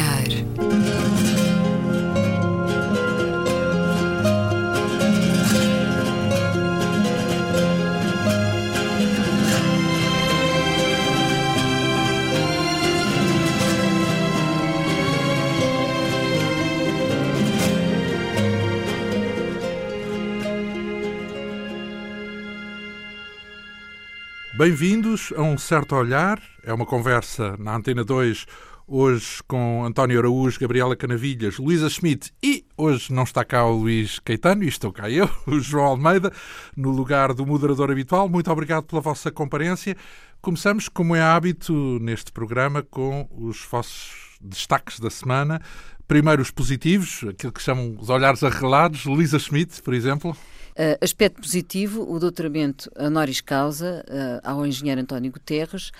Olhar. Bem-vindos a um certo olhar. É uma conversa na Antena 2, hoje com António Araújo, Gabriela Canavilhas, Luísa Schmidt e hoje não está cá o Luís Caetano, e estou cá eu, o João Almeida, no lugar do moderador habitual. Muito obrigado pela vossa comparência. Começamos, como é hábito neste programa, com os vossos destaques da semana. Primeiro os positivos, aquilo que chamam os olhares arreglados. Luísa Schmidt, por exemplo. Uh, aspecto positivo, o doutoramento honoris causa uh, ao engenheiro António Guterres,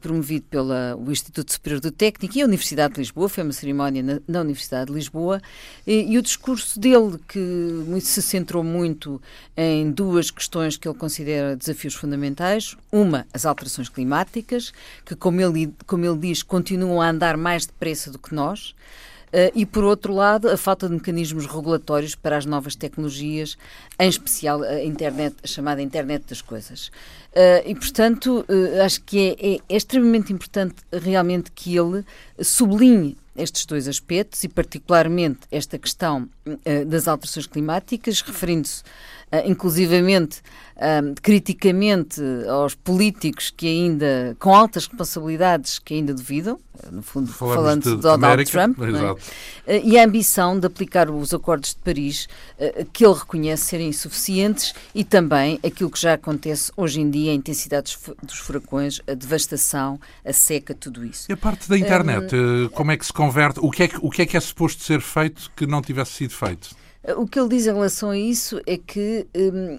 promovido pelo Instituto Superior do Técnico e a Universidade de Lisboa, foi uma cerimónia na, na Universidade de Lisboa, e, e, o discurso dele, que se centrou muito em duas questões que ele considera desafios fundamentais. Uma, as alterações climáticas, que, como ele, como ele diz, continuam a andar mais depressa do que nós. Uh, e, por outro lado, a falta de mecanismos regulatórios para as novas tecnologias, em especial a, internet, a chamada internet das coisas. Uh, e, portanto, uh, acho que é, é, é, extremamente importante realmente que ele sublinhe estes dois aspectos e, particularmente, esta questão das alterações climáticas, referindo-se uh, inclusivamente uh, criticamente aos políticos que ainda, com altas responsabilidades, que ainda duvidam, no fundo Falamos falando de, de Donald América, Trump, é? e a ambição de aplicar os acordos de Paris, que ele reconhece serem insuficientes, e também aquilo que já acontece hoje em dia, a intensidade dos furacões, a devastação, a seca, tudo isso. E a parte da internet, um, como é que se converte? O que é que, o que é que é suposto ser feito que não tivesse sido feito? O que ele diz em relação a isso é que um,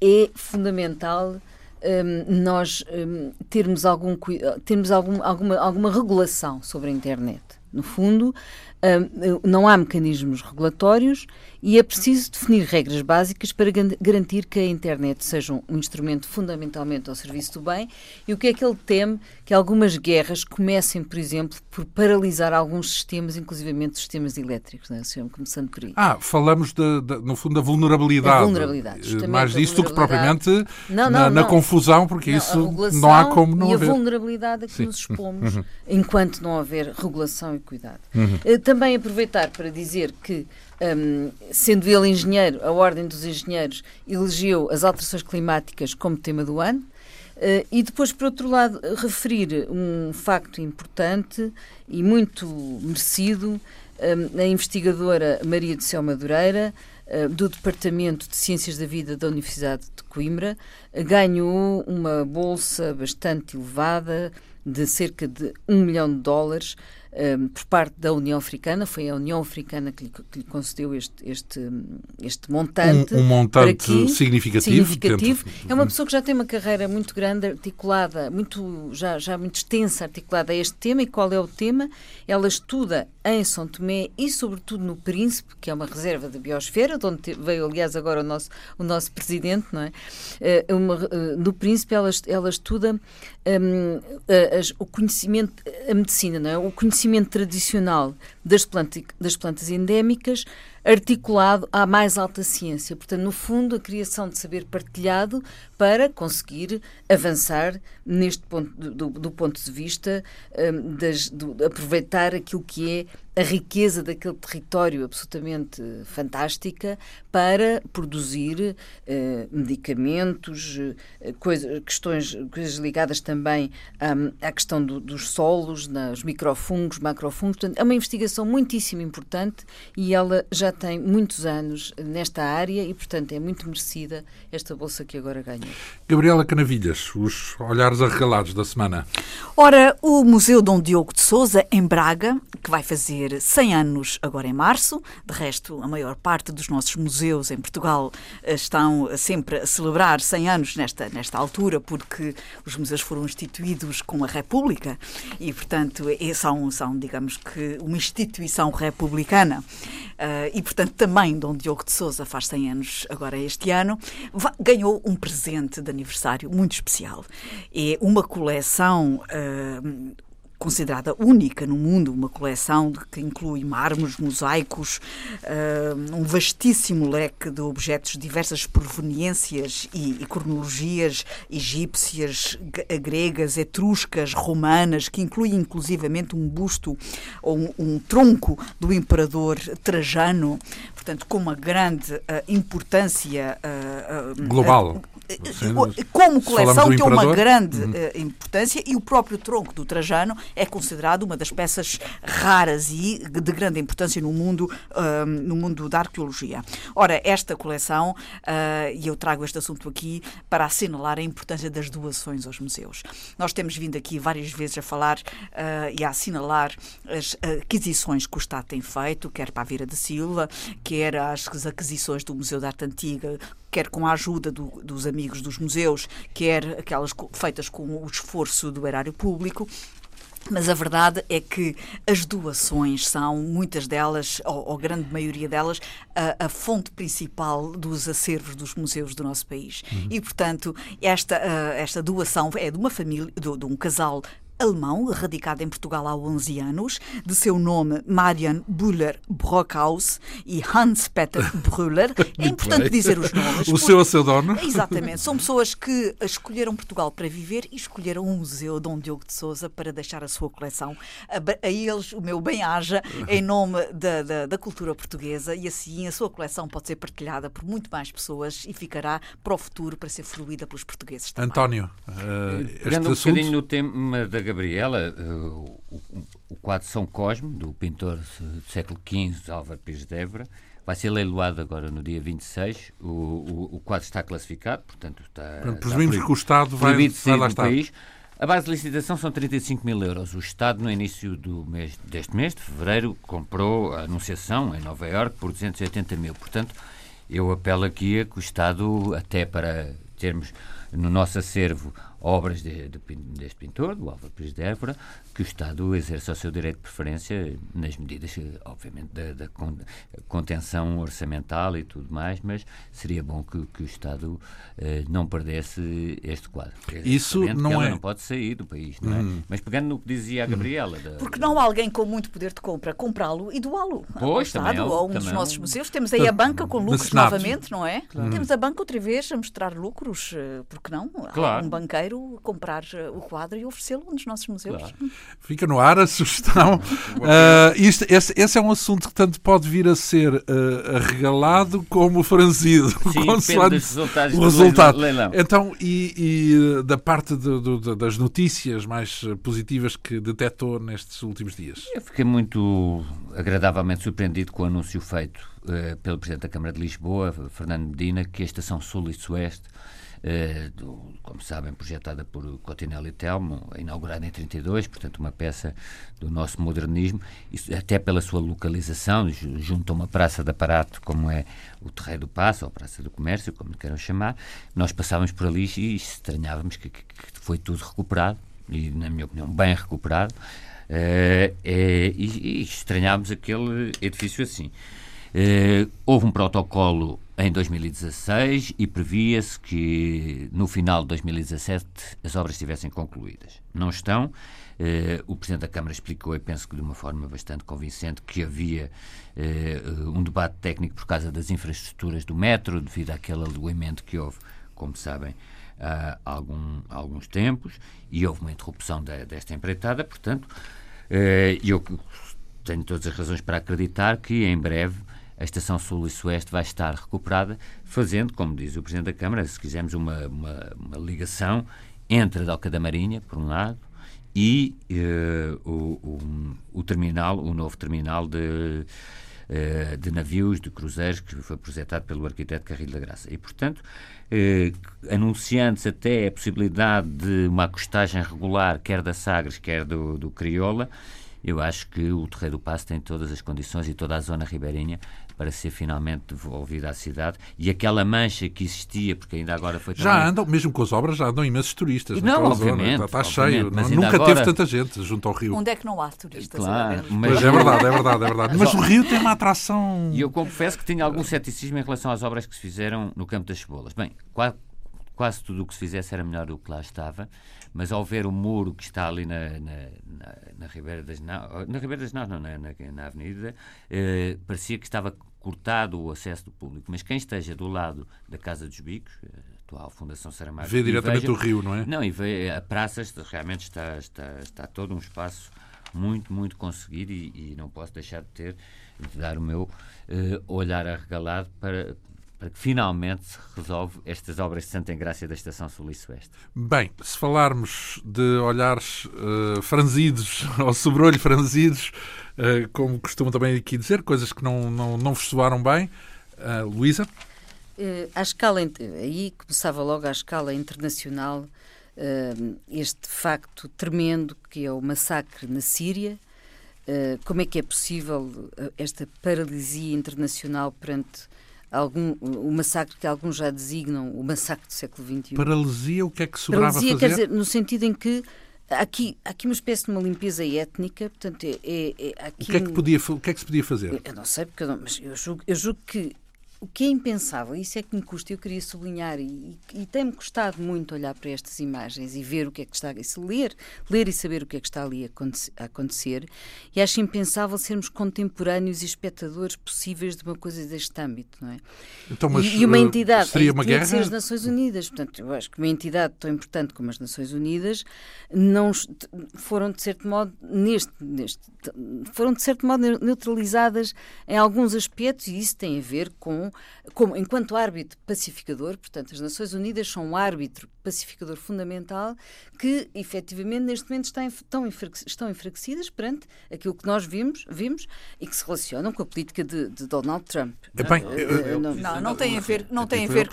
é fundamental um, nós um, termos, algum, termos algum, alguma, alguma regulação sobre a internet. No fundo, hum, não há mecanismos regulatórios e é preciso definir regras básicas para garantir que a internet seja um instrumento fundamentalmente ao serviço do bem. E o que é que ele teme? Que algumas guerras comecem, por exemplo, por paralisar alguns sistemas, inclusivamente sistemas elétricos, não é? começando por aí. Ah, falamos, de, de, no fundo, da vulnerabilidade. A vulnerabilidade eh, Mais disso do que propriamente não, não, na, não. na, confusão, porque isso não há como não e haver. A vulnerabilidade a que Sim. nos expomos uhum. enquanto não houver regulação e cuidado. Uhum. Eh, também aproveitar para dizer que um, sendo ele engenheiro, a Ordem dos Engenheiros elegeu as alterações climáticas como tema do ano. Uh, e depois, por outro lado, referir um facto importante e muito merecido, um, a investigadora Maria de Céu Madureira, uh, do Departamento de Ciências da Vida da Universidade de Coimbra, ganhou uma bolsa bastante elevada, de cerca de um milhão de dólares, um, por parte da União Africana, foi a União Africana que lhe, que lhe concedeu este, este, este montante. Um, um montante significativo. significativo. É uma pessoa que já tem uma carreira muito grande, articulada, muito, já, já muito extensa, articulada a este tema. E qual é o tema? Ela estuda em São Tomé e, sobretudo, no Príncipe, que é uma reserva da biosfera, de onde veio, aliás, agora o nosso, o nosso presidente, não é? Uh, uma, uh, no Príncipe, ela, ela estuda um, uh, o conhecimento, a medicina, não é? O conhecimento conhecimento tradicional das, planta, das plantas endémicas articulado à mais alta ciência. Portanto, no fundo, a criação de saber partilhado para conseguir avançar neste ponto, do, do ponto de vista um, das, do, aproveitar aquilo que é a riqueza daquele território absolutamente fantástica para produzir uh, medicamentos, uh, coisa, questões, coisas ligadas também um, à questão do, dos solos, nos microfungos, macrofungos. Portanto, é uma investigação muitíssimo importante e ela já tem muitos anos nesta área e, portanto, é muito merecida esta bolsa que agora ganhou. Gabriela Canavilhas, os olhares arregalados da semana. Ora, o Museu Dom Diogo de Souza, em Braga, que vai fazer 100 anos agora em março, de resto, a maior parte dos nossos museus em Portugal eh, estão sempre a celebrar 100 anos nesta, nesta altura, porque os museus foram instituídos com a República e, portanto, são, são digamos que, uma instituição republicana. Uh, e, portanto, também Dom Diogo de Souza faz 100 anos agora este ano, ganhou um presente de aniversário muito especial. É uma coleção uh, considerada única no mundo, uma coleção que inclui mármores, mosaicos, uh, um vastíssimo leque de objetos de diversas proveniências e, e cronologias egípcias, gregas, etruscas, romanas, que inclui inclusivamente um busto ou um, um tronco do imperador Trajano, portanto, com uma grande uh, importância uh, global. Como coleção tem uma grande uhum. importância e o próprio tronco do Trajano é considerado uma das peças raras e de grande importância no mundo, no mundo da arqueologia. Ora, esta coleção, e eu trago este assunto aqui para assinalar a importância das doações aos museus. Nós temos vindo aqui várias vezes a falar e a assinalar as aquisições que o Estado tem feito, quer para a Vira de Silva, quer as aquisições do Museu da Arte Antiga, quer com a ajuda do, dos amigos dos museus, quer aquelas feitas com o esforço do erário público. Mas a verdade é que as doações são, muitas delas, ou, ou grande maioria delas, a, a, fonte principal dos acervos dos museus do nosso país. Uhum. E, portanto, esta, uh, esta doação é de uma família, de, de um casal alemão, radicado em Portugal há 11 anos, de seu nome Marian Buller Brockhaus e Hans-Peter Brüller. É importante dizer os nomes. O seu a seu dono. Exatamente. São pessoas que escolheram Portugal para viver e escolheram o Museu Dom Diogo de Souza para deixar a sua coleção. A, a eles, o meu bem-aja, em nome da, da, da cultura portuguesa e assim a sua coleção pode ser partilhada por muito mais pessoas e ficará para o futuro para ser fruída pelos portugueses também. António, uh, este um assunto... bocadinho no tema da Gabriela, o, o, quadro São Cosme, do pintor do século XV, Álvaro Pires de Évora, vai ser leiloado agora no dia 26. O, o, o quadro está classificado, portanto está. Presumimos que o Estado vai, vai lá estar. País. A base de licitação são 35 mil euros. O Estado, no início do mês, deste mês, de fevereiro, comprou a Anunciação, em Nova Iorque, por 280 mil. Portanto, eu apelo aqui a que o Estado, até para termos no nosso acervo obras de, de, deste pintor, do Álvaro Pires de Évora, que o Estado exerça o seu direito de preferência nas medidas, obviamente, da, da contenção orçamental e tudo mais, mas seria bom que, que o Estado eh, não perdesse este quadro. Isso não é... não pode sair do país, não é? Uhum. Mas pegando no que dizia a Gabriela... Da, Porque não há alguém com muito poder de compra comprá-lo e doá-lo ao Estado é ou a um dos nossos museus. Temos aí a banca com lucros novamente, não é? Claro. Temos a banca outra vez a mostrar lucros, eh, porque não? Claro. um banqueiro comprar eh, o quadro e oferecê-lo a um dos nossos museus. Claro. Fica no ar a sugestão. Uh, isto, esse, esse, é um assunto que tanto pode vir a ser uh, arregalado como franzido. Sim, resultados o resultado. Leilão. Então, e, e da parte do, do, das notícias mais positivas que detectou nestes últimos dias? Eu fiquei muito agradavelmente surpreendido com o anúncio feito uh, pelo Presidente da Câmara de Lisboa, Fernando Medina, que a Estação Sul e Sueste eh, do, como sabem, projetada por Cotinelli Telmo, inaugurada em 32, portanto uma peça do nosso modernismo, até pela sua localização, junto a uma praça de aparato como é o Terreiro do Passo, ou a Praça do Comércio, como queiram chamar, nós passávamos por ali e estranhávamos que, que, que foi tudo recuperado, e na minha opinião bem recuperado, uh, e, e aquele edifício assim. Uh, houve um protocolo em 2016 e previa-se que no final de 2017 as obras estivessem concluídas. Não estão. Uh, o Presidente da Câmara explicou, e penso que de uma forma bastante convincente, que havia uh, um debate técnico por causa das infraestruturas do metro, devido àquele alugamento que houve, como sabem, há, algum, alguns tempos, e houve uma interrupção de, desta empreitada. Portanto, uh, eu tenho todas as razões para acreditar que em breve a Estação Sul e Sueste vai estar recuperada, fazendo, como diz o Presidente da Câmara, se quisermos, uma, uma, uma ligação entre a Doca da Marinha, por um lado, e uh, o, o, o, terminal, o novo terminal de, uh, de navios, de cruzeiros, que foi projetado pelo arquiteto Carrilho da Graça. E, portanto, uh, anunciando-se até a possibilidade de uma acostagem regular, quer da Sagres, quer do, do Crioula, eu acho que o Terreiro do Passo tem todas as condições e toda a zona ribeirinha para ser finalmente devolvida à cidade e aquela mancha que existia, porque ainda agora foi também... Já andam, mesmo com as obras, já andam imensos turistas. Não, obviamente. Zona. Está, está cheio. Não, nunca agora... teve tanta gente junto ao rio. Onde é que não há turistas? Claro, mas... é verdade, é verdade, é verdade. Mas o rio tem uma atração... E eu confesso que tinha algum ceticismo em relação às obras que se fizeram no Campo das Cebolas. Bem, quase quase tudo o que se fizesse era melhor do que lá estava, mas ao ver o muro que está ali na, na, na, na Ribeira das Naus, na Ribeira das Naus, não, na, na, na Avenida, eh, parecia que estava cortado o acesso do público. Mas quem esteja do lado da Casa dos Bicos, a atual Fundação Saramago... Vê diretamente veja, o rio, não é? Não, e vê a praça, realmente está, está, está todo um espaço muito, muito conseguido e, e não posso deixar de ter, de dar o meu uh, olhar arregalado para, para que finalmente se resolve estas obras de Santa Engrácia da Estação Sul e Sueste. Bem, se falarmos de olhares uh, franzidos ou sobrolho franzidos, uh, como costumo também aqui dizer, coisas que não, não, não vos soaram bem, uh, Luísa? À escala, aí começava logo à escala internacional este facto tremendo que é o massacre na Síria. como é que é possível esta paralisia internacional perante algum, o massacre que alguns já designam o massacre do século XXI. Paralisia, o que é que sobrava Paralisia, fazer? quer dizer, no sentido em que aqui, aqui uma espécie de uma limpeza étnica, portanto, é, é, é aqui o, que é que podia, o que é que se podia fazer? Eu não sei, porque eu não, mas eu julgo, eu julgo que o que é impensável, isso é que me custa, eu queria sublinhar, e, e, tem-me custado muito olhar para estas imagens e ver o que é que está, e se ler, ler e saber o que é que está ali a acontecer, e acho impensável sermos contemporâneos e espectadores possíveis de uma coisa deste âmbito, não é? Então, mas, e, e uma eh, entidade, seria uma guerra? ser as Nações Unidas, portanto, eu acho que uma entidade tão importante como as Nações Unidas não foram de certo modo neste, neste foram de certo modo neutralizadas em alguns aspectos e isso tem a ver com como enquanto árbitro pacificador, portanto, as Nações Unidas são um árbitro pacificador fundamental que, efetivamente, neste momento estão, estão enfraquecidas perante aquilo que nós vimos, vimos e que se relacionam com a política de, de Donald Trump. É bem, não, não, não, não tem a ver, não tem a ver.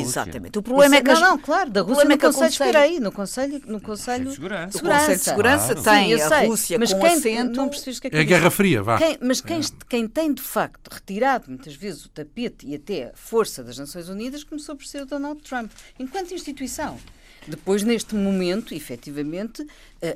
Exatamente. O problema é que não, não, claro, da Rússia no é que Conselho, espera aí, no Conselho, no Conselho de Segurança, o Conselho de Segurança claro. tem Sim, a Rússia mas com quem, assento. Não percebes que é, que é a Guerra Fria, vá. Quem, mas quem, é. quem tem de facto retirado muitas vezes o tapete e até a força das Nações Unidas começou por ser o Donald Trump, enquanto instituição. Depois, neste momento, efetivamente,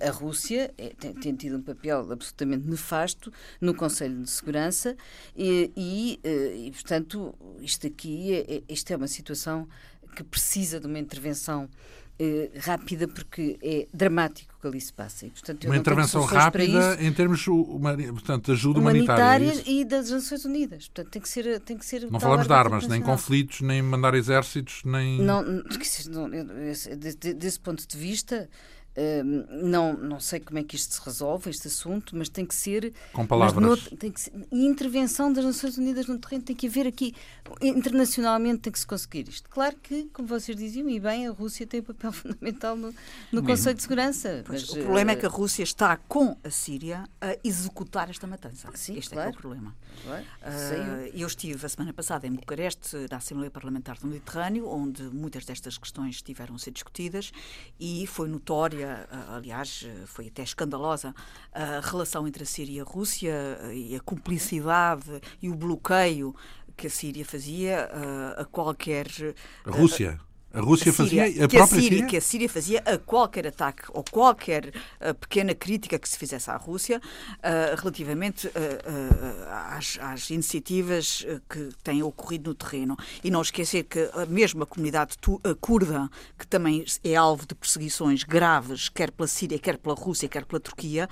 a, Rússia é, tem, tido um papel absolutamente nefasto no Conselho de Segurança e, e, eh, portanto, isto aqui é, é, isto é uma situação que precisa de uma intervenção eh, rápida porque é dramático o que ali se passa. E, portanto, uma intervenção rápida em termos uma, portanto, de ajuda humanitária. humanitária e das Nações Unidas. Portanto, tem que ser, tem que ser não falamos de armas, nem conflitos, nem mandar exércitos, nem. Não, não, desse ponto de vista, não, não sei como é que isto se resolve, este assunto, mas tem que ser. Com palavras. tem que ser, e intervenção das Nações Unidas no terreno tem que haver aqui. Internacionalmente tem que se conseguir isto. Claro que, como vocês diziam, e bem, a Rússia tem um papel fundamental no, no Conselho de Segurança. Pois, mas, o problema uh, é que a Rússia está com a Síria a executar esta matança. Sim, este claro. é, é o problema. Claro. Uh, eu estive a semana passada em Bucareste, na Assembleia Parlamentar do Mediterrâneo, onde muitas destas questões estiveram a ser discutidas e foi notória aliás, foi até escandalosa, a relação entre a Síria e a Rússia e a cumplicidade e o bloqueio que a Síria fazia a qualquer. A Rússia? A Rússia a Síria, fazia a que própria a Síria, Síria, Que a Síria fazia a qualquer ataque ou qualquer uh, pequena crítica que se fizesse à Rússia uh, relativamente uh, às, às, iniciativas que têm ocorrido no terreno. E não esquecer que a comunidade tu, curda, que também é alvo de perseguições graves, quer pela Síria, quer pela Rússia, quer pela Turquia,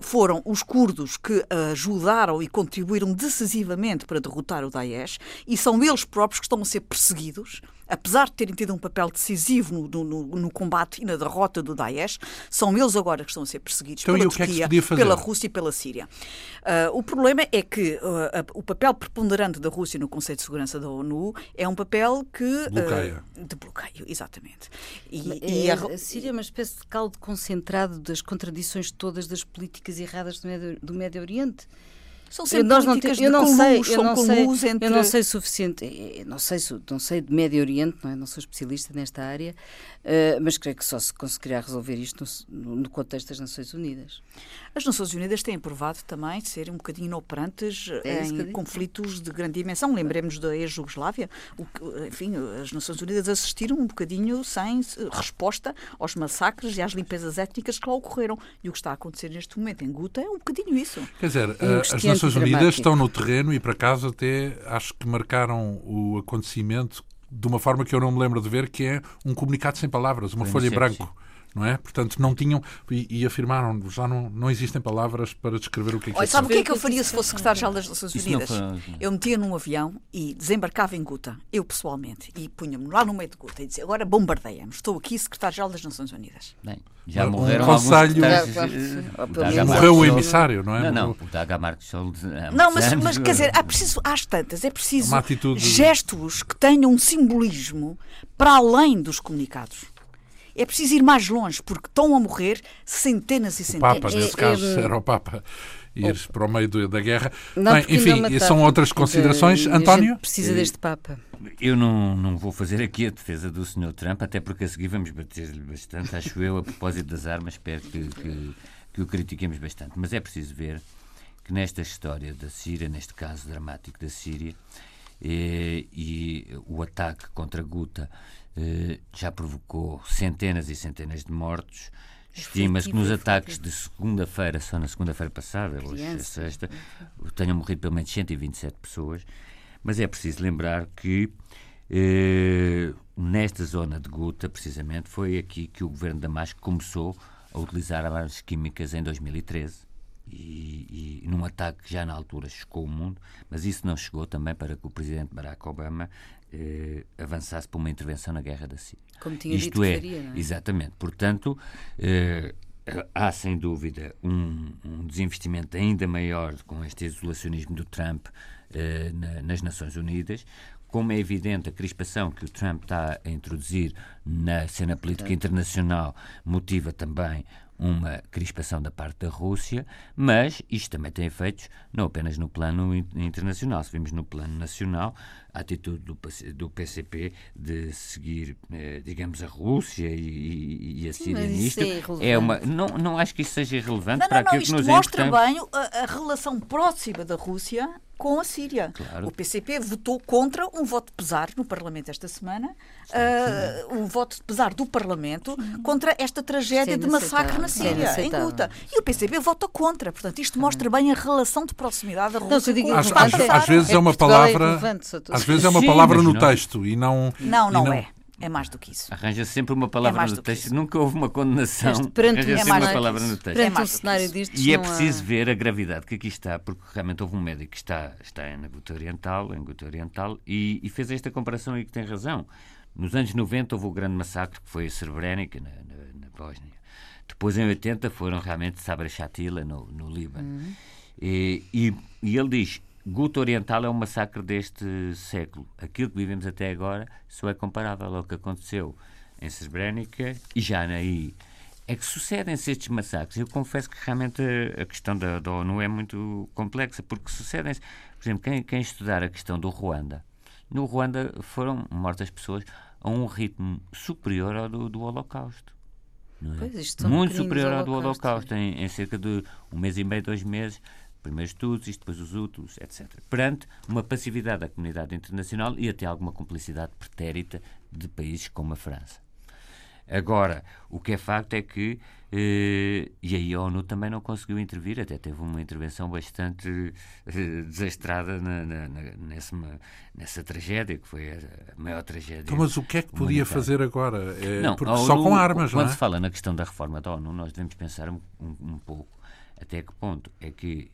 foram os curdos que ajudaram e contribuíram decisivamente para derrotar o Daesh e são eles próprios que estão a ser perseguidos apesar de terem tido um papel decisivo no, no, no, combate e na derrota do Daesh, são eles agora que estão a ser perseguidos então, pela é Turquia, é pela Rússia e pela Síria. Uh, o problema é que uh, o papel preponderante da Rússia no Conselho de Segurança da ONU é um papel que... Bloqueia. Uh, de bloqueio, exatamente. E, e a... a... Síria é uma espécie de caldo concentrado das contradições todas das políticas erradas do Médio, do Médio Oriente. São sempre nós não eu não sei, eu não sei, entre... eu não sei suficiente, eu não sei, não sei de Médio Oriente, não, é? não sou especialista nesta área, uh, mas creio que só se conseguirá resolver isto no, no, contexto das Nações Unidas. As Nações Unidas têm provado também serem um bocadinho inoperantes é em conflitos de grande dimensão. Lembremos da ex-Jugoslávia, enfim, as Nações Unidas assistiram um bocadinho sem resposta aos massacres e às limpezas étnicas que lá ocorreram. E o que está a acontecer neste momento em Guta é um bocadinho isso. Quer dizer, um as Nações Unidas estão no terreno e, por acaso, até acho que marcaram o acontecimento de uma forma que eu não me lembro de ver, que é um comunicado sem palavras, uma folha em branco não é? Portanto, não tinham e, e, afirmaram já não, não existem palavras para descrever o que é que Olha, sabe o que é que eu faria se fosse secretário-geral das Nações Unidas? Eu metia num avião e desembarcava em Guta, eu pessoalmente, e punha-me lá no meio de Guta e dizia: agora bombardeia-me, estou aqui, secretário-geral das Nações Unidas. Bem, já morreram um conselho. Alguns morreu o emissário, não é? Não, não, o Daga Marques Não, mas, mas quer dizer, há preciso, às tantas, é preciso gestos que tenham um simbolismo para além dos comunicados. É preciso ir mais longe, porque estão a morrer centenas e centenas. O Papa, nesse é, caso, é... era o Papa ir oh. para o meio da guerra. Não, Bem, enfim, são outras considerações. De, António? Precisa eh, deste Papa. Eu não, não vou fazer aqui a defesa do Sr. Trump, até porque a seguir vamos bater-lhe bastante, acho eu, a propósito das armas, espero que, que, que o critiquemos bastante. Mas é preciso ver que nesta história da Síria, neste caso dramático da Síria, e, eh, e o ataque contra Guta já provocou centenas e centenas de mortos. Estima-se que nos ataques de segunda-feira, só na segunda-feira passada, hoje é sexta, tenham morrido pelo menos 127 pessoas. Mas é preciso lembrar que eh, nesta zona de Guta, precisamente, foi aqui que o governo de Damasco começou a utilizar armas químicas em 2013. E, e, num ataque que já na altura chocou o mundo, mas isso não chegou também para que o presidente Barack Obama eh, avançasse para uma intervenção na guerra da Síria. Como tinha Isto dito é, faria, não é? Exatamente. Portanto, eh, há sem dúvida um, um, desinvestimento ainda maior com este isolacionismo do Trump eh, na, nas Nações Unidas. Como é evidente, a crispação que o Trump está a introduzir na cena política internacional motiva também uma crispação da parte da Rússia, mas isto também tem efeitos não apenas no plano internacional. Se vimos no plano nacional, a atitude do, do PCP de seguir, eh, digamos, a Rússia e, e a Síria nisto é, é, uma. Não, não acho que isso seja relevante não, para não, aquilo não, que nos mostra bem a, a relação próxima da Rússia com a Síria. Claro. O PCP votou contra um voto de pesar no Parlamento esta semana, uh, um voto de pesar do Parlamento contra esta tragédia de massacre na Síria, em Guta. E o PCP vota contra. Portanto, isto mostra bem a relação de proximidade da Rússia não, com às, às, às, vezes é, é uma palavra, é às vezes é uma palavra no texto e não Não, não, não é. É mais do que isso. Arranja sempre uma palavra é no texto. Nunca houve uma condenação. Este, perante Arranja é sempre uma palavra no texto. Perante é um cenário disto. E é preciso há... ver a gravidade que aqui está, porque realmente houve um médico que está, está na Guta Oriental, em Guta Oriental e, e, fez esta comparação e que tem razão. Nos anos 90 houve o grande massacre que foi a Srebrenica, na, na, na Bósnia. Depois, em 80, foram realmente Sabra Shatila, no, no Líbano. Uhum. E, e, e ele diz: Guto Oriental é um massacre deste século. Aquilo que vivemos até agora só é comparável ao que aconteceu em Srebrenica e já aí. É que sucedem-se estes massacres. Eu confesso que realmente a questão da, da ONU é muito complexa, porque sucedem-se. Por exemplo, quem, quem estudar a questão do Ruanda, no Ruanda foram mortas pessoas a um ritmo superior ao do, do Holocausto. É? Pois, Muito superior ao do Holocausto, em, em cerca de um mês e meio, dois meses primeiros estudos, isto depois os úteis, etc. Perante uma passividade da comunidade internacional e até alguma cumplicidade pretérita de países como a França. Agora, o que é facto é que, eh, e aí a ONU também não conseguiu intervir, até teve uma intervenção bastante eh, desastrada na, na, na, nessa, nessa tragédia, que foi a, maior tragédia. Então, mas o que é que podia fazer agora? É, não, porque ONU, só com armas, quando não é? se fala na questão da reforma da ONU, nós devemos pensar um, um pouco até que ponto é que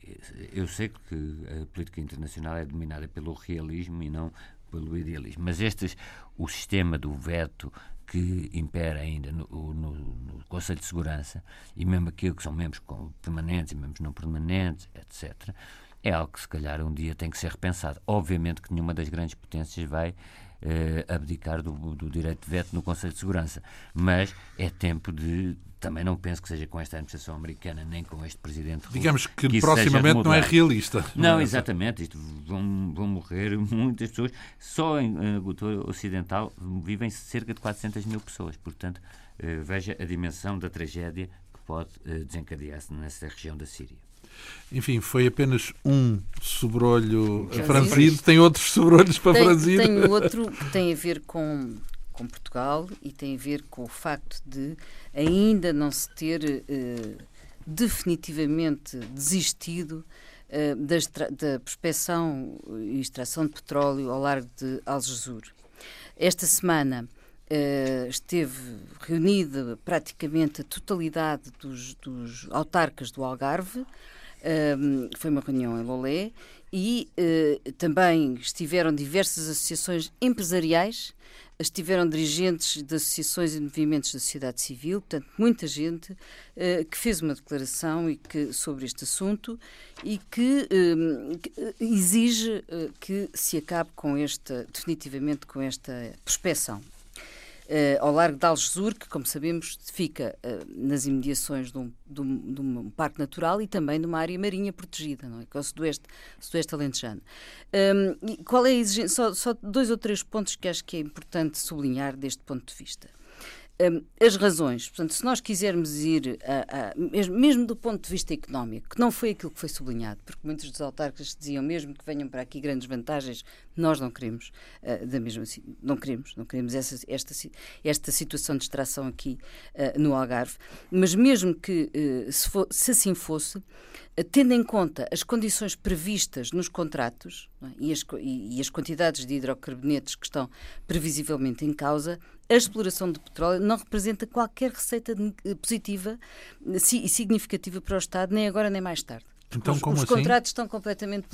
eu sei que a política internacional é dominada pelo realismo e não pelo idealismo, mas este o sistema do veto que impera ainda no, no, no Conselho de Segurança e mesmo aquilo que são membros permanentes e membros não permanentes, etc., é algo que se calhar um dia tem que ser repensado. Obviamente que nenhuma das grandes potências vai eh, abdicar do, do, direito de veto no Conselho de Segurança. Mas é tempo de. Também não penso que seja com esta administração americana nem com este presidente. Digamos que, que proximamente não é realista. Não, não é exatamente. Isto vão, vão morrer muitas pessoas. Só em, em Agricultura Ocidental vivem cerca de 400 mil pessoas. Portanto, eh, veja a dimensão da tragédia que pode eh, desencadear-se nessa região da Síria. Enfim, foi apenas um sobrolho franzido. Tem outros sobrolhos para tem, franzir? Tem outro que tem a ver com, com Portugal e tem a ver com o facto de ainda não se ter eh, definitivamente desistido eh, da, da prospecção e extração de petróleo ao largo de Algesur. Esta semana uh, esteve reunida praticamente a totalidade dos, dos autarcas do Algarve. Uh, foi uma reunião em Lolé e uh, também estiveram diversas associações empresariais estiveram dirigentes de associações e movimentos da sociedade civil, portanto, muita gente uh, que fez uma declaração e que, sobre este assunto e que, uh, que exige uh, que se acabe com esta, definitivamente com esta prospeção uh, ao largo de Algesur, que, como sabemos, fica uh, nas imediações de um, de, um, de um, parque natural e também de uma área marinha protegida, não é? que é o sudoeste, sudoeste alentejano. Um, qual é a exigência? Só, só dois ou três pontos que acho que é importante sublinhar deste ponto de vista. Um, as razões. Portanto, se nós quisermos ir, a, a, mesmo, do ponto de vista económico, que não foi aquilo que foi sublinhado, porque muitos dos autarcas diziam mesmo que venham para aqui grandes vantagens, nós não queremos, uh, da mesma, não queremos, não queremos essa, esta, esta situação de extração aqui uh, no Algarve, mas mesmo que, uh, se, for, se, assim fosse, tendo em conta as condições previstas nos contratos é? e, as, e, e as quantidades de hidrocarbonetos que estão previsivelmente em causa, a exploração de petróleo não representa qualquer receita positiva e significativa para o Estado, nem agora nem mais tarde. Então, os, como os assim? contratos estão completamente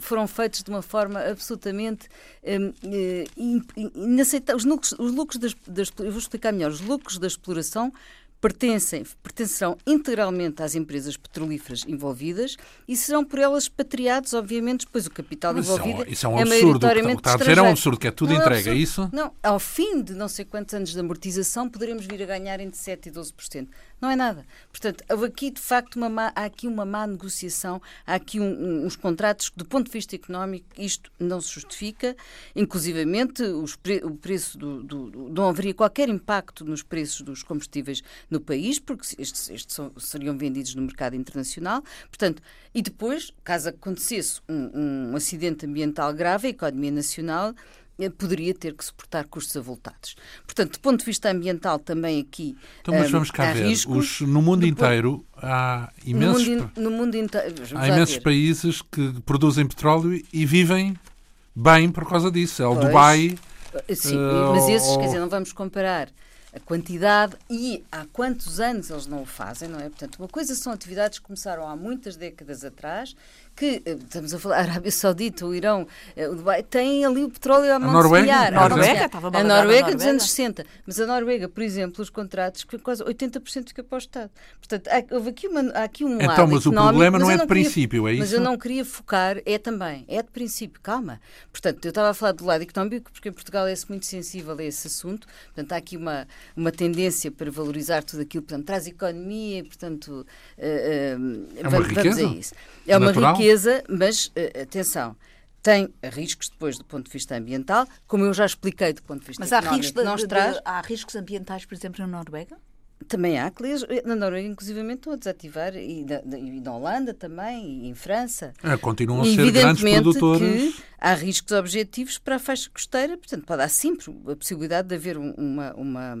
foram feitos de uma forma absolutamente um, uh, inaceitável. Os lucros, os lucros das, das, eu vou explicar melhor. Os lucros da exploração pertencem, pertencerão integralmente às empresas petrolíferas envolvidas e serão por elas expatriados, obviamente, depois o capital Mas envolvido isso é um, é absurdo. maioritariamente o que está a dizer é um absurdo, que é tudo não, entregue, é, é isso? Não, ao fim de não sei quantos anos de amortização, poderemos vir a ganhar entre 7% e 12%. Não é nada. Portanto, houve aqui, de facto, uma má, há aqui uma má negociação, há aqui um, um, uns contratos que, do ponto de vista económico, isto não se justifica. Inclusivamente, pre, o preço do, do, do, não haveria qualquer impacto nos preços dos combustíveis no país, porque estes, estes são, seriam vendidos no mercado internacional. Portanto, e depois, caso acontecesse um, um acidente ambiental grave, a economia nacional eh, poderia ter que suportar custos avultados. Portanto, do ponto de vista ambiental, também aqui. Então, mas vamos cá ver. Os, no mundo inteiro há imensos, no mundo, no mundo inteiro, há imensos países que produzem petróleo e vivem bem por causa disso. É o pois, Dubai. Sim, uh, mas esses, ou... quer dizer, não vamos comparar a quantidade e há quantos anos eles não o fazem, não é? Portanto, uma coisa são atividades que começaram há muitas décadas atrás que eh, estamos a falar, a Arábia Saudita, o Irão, eh, o Dubai, têm ali o petróleo a mão a Noruega, a Noruega, a Noruega dos anos 60. Mas a Noruega, por exemplo, os contratos, que quase 80% fica para o Estado. Portanto, há, houve aqui, uma, há aqui um então, lado mas o problema não é de queria, princípio, é isso? Mas eu não queria focar, é também, é de princípio, calma. Portanto, eu estava a falar do lado económico, porque em Portugal é muito sensível a esse assunto. Portanto, há aqui uma, uma tendência para valorizar tudo aquilo, portanto, traz economia, portanto, uh, uh, é uma vamos, riqueza? vamos a isso. É uma Natural? Mas uh, atenção, tem riscos depois do ponto de vista ambiental, como eu já expliquei do ponto de vista Mas há económico, riscos, de, traz. de, há riscos ambientais, por exemplo, na Noruega? Também há, que na Noruega, inclusivamente, estão a desativar, e, da, e na Holanda também, e em França. É, continuam a ser grandes produtores. que há riscos objetivos para a faixa costeira, portanto, pode há sempre a possibilidade de haver uma, uma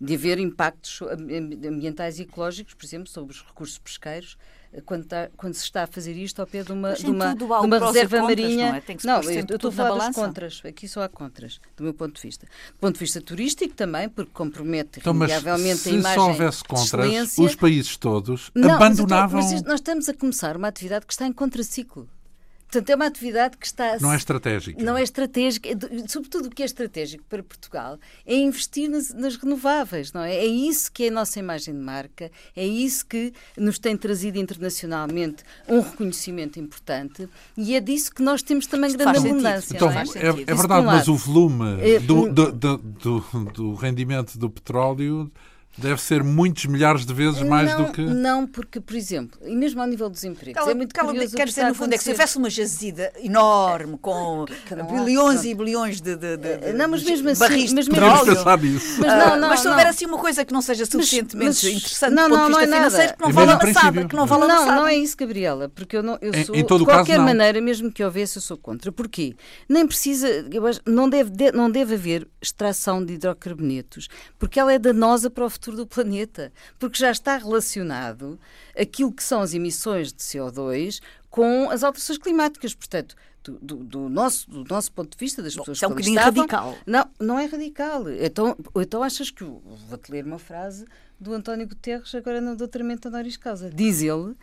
de haver impactos ambientais e ecológicos, por exemplo, sobre os recursos pesqueiros, quando, está, quando, se está a fazer isto ao pé de uma, de uma, de uma reserva contras, marinha. Não, é? não eu, eu estou a falar das contras. Aqui só há contras, do meu ponto de vista. Do ponto de vista turístico também, porque compromete então, irremediavelmente a imagem. Se só houvesse contras, os países todos não, abandonavam. Mas, mas nós estamos a começar uma atividade que está em contraciclo. Portanto, é uma atividade que está. Não é estratégica. Não é estratégica. Sobretudo o que é estratégico para Portugal é investir nas, nas, renováveis, não é? É isso que é a nossa imagem de marca, é isso que nos tem trazido internacionalmente um reconhecimento importante e é disso que nós temos também Isto grande abundância. Então, não é? é, é verdade, mas o volume É, do, um- do, do, do, do rendimento do petróleo deve ser muitos milhares de vezes mais não, do que. Não, porque, por exemplo, e mesmo ao nível dos empregos, Aquela, é muito aquela- curioso o quer que dizer, no fundo, é que se houvesse uma jazida enorme com não bilhões e bilhões de, de, de, de- Não, mas de mesmo assim- barris mas mesmo pensar nisso. Mas Ah, não, não, mas se não. houver assim uma coisa que não seja suficientemente mas- interessante não, do ponto não, de não vista é nada. financeiro, que não É vale a princípio. que não vale a Não, não é isso, Gabriela, porque eu, não, eu Em- sou, em todo de caso, qualquer não. maneira, mesmo que houvesse, eu sou contra. Porquê? Nem precisa, eu acho- não deve, de- não deve haver extração de hidrocarbonetos, porque ela é danosa para o futuro do planeta, porque já está relacionado aquilo que são as emissões de CO2 com as alterações climáticas. Portanto, do, do, do nosso, do nosso ponto de vista, das Bom, pessoas isso é um que bocadinho estavam, radical. Não, não é radical. Então, então achas que. Vou-te ler uma frase do António Guterres, agora no doutoramento honoris causa. Diz ele,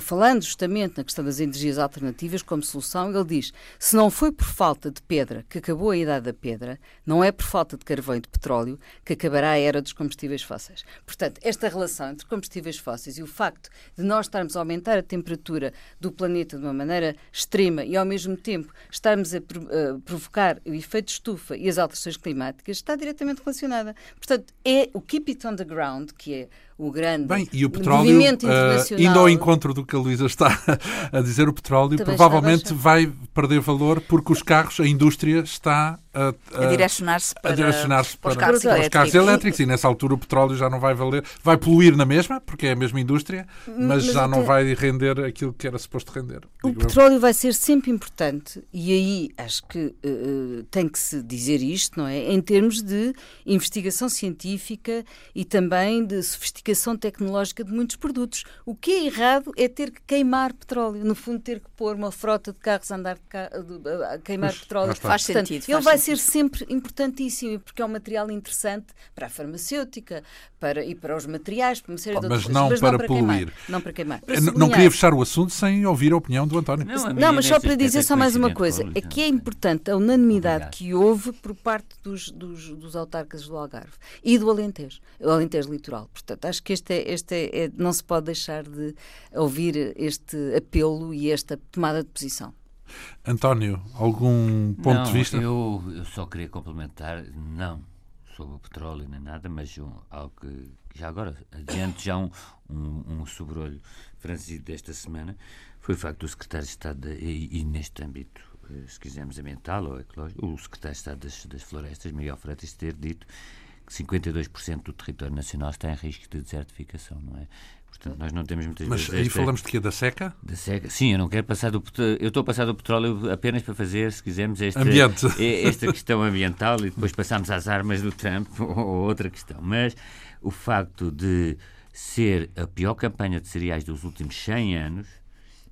falando justamente na questão das energias alternativas como solução, ele diz: se não foi por falta de pedra que acabou a idade da pedra, não é por falta de carvão e de petróleo que acabará a era dos combustíveis fósseis. Portanto, esta relação entre combustíveis fósseis e o facto de nós estarmos a aumentar a temperatura do planeta de uma maneira extrema e, ao mesmo tempo, estarmos a a provocar o efeito de estufa e as alterações climáticas está diretamente relacionada. Portanto, é o Keep It on the Ground, que é o grande Bem, e o petróleo, movimento eh, internacional. indo ao encontro do que a Luísa está a dizer, o petróleo Também provavelmente vai perder valor porque os carros, a indústria está a, A direcionar-se a para, direcionar-se para os para, carros para os elétricos. carros elétricos e nessa altura o petróleo já não vai valer, vai poluir na mesma, porque é a mesma indústria, mas, Mas já não vai render aquilo que era suposto render. O digo eu. petróleo vai ser sempre importante e aí acho que eh, tem que se dizer isto, não é? Em termos de investigação científica e também de sofisticação tecnológica de muitos produtos. O que é errado é ter que queimar petróleo, no fundo ter que pôr uma frota de carros a andar de ca- a queimar petróleo. Faz Portanto, sentido, Ele faz vai sentido. Ser sempre importantíssimo porque é um material interessante para a farmacêutica para, e para os materiais, para uma série de mas outras não coisas, para queimar. poluir. Não para queimar. Para Eu n- não sublinhar- queria fechar o assunto sem ouvir a opinião do António. Não, não, mas só para dizer é só mais uma coisa. É que é importante a unanimidade Obrigado. que houve por parte dos, dos, dos autarcas do Algarve e do Alentejo, o Alentejo Litoral. Portanto, acho que este, é, este é, é- não se pode deixar de ouvir este apelo e esta tomada de posição. António, algum ponto não, de vista? Eu, eu só queria complementar, não sobre o petróleo nem nada, mas um, algo que já agora, adiante já um, um, um sobrolho franzido desta semana, foi o facto do secretário de Estado, de, e, e neste âmbito, eh, se quisermos ambiental ou ecológico, o secretário de Estado das, das Florestas, Miguel Freitas, ter dito que 52% do território nacional está em risco de desertificação, não é? Portanto, nós não temos muitas Mas aí falamos de quê? Da seca? da seca. Sim, eu não quero passar do petróleo. Eu estou a passar do petróleo apenas para fazer, se quisermos, esta, Ambiente. esta questão ambiental e depois passamos às armas do Trump ou outra questão. Mas o facto de ser a pior campanha de cereais dos últimos 100 anos,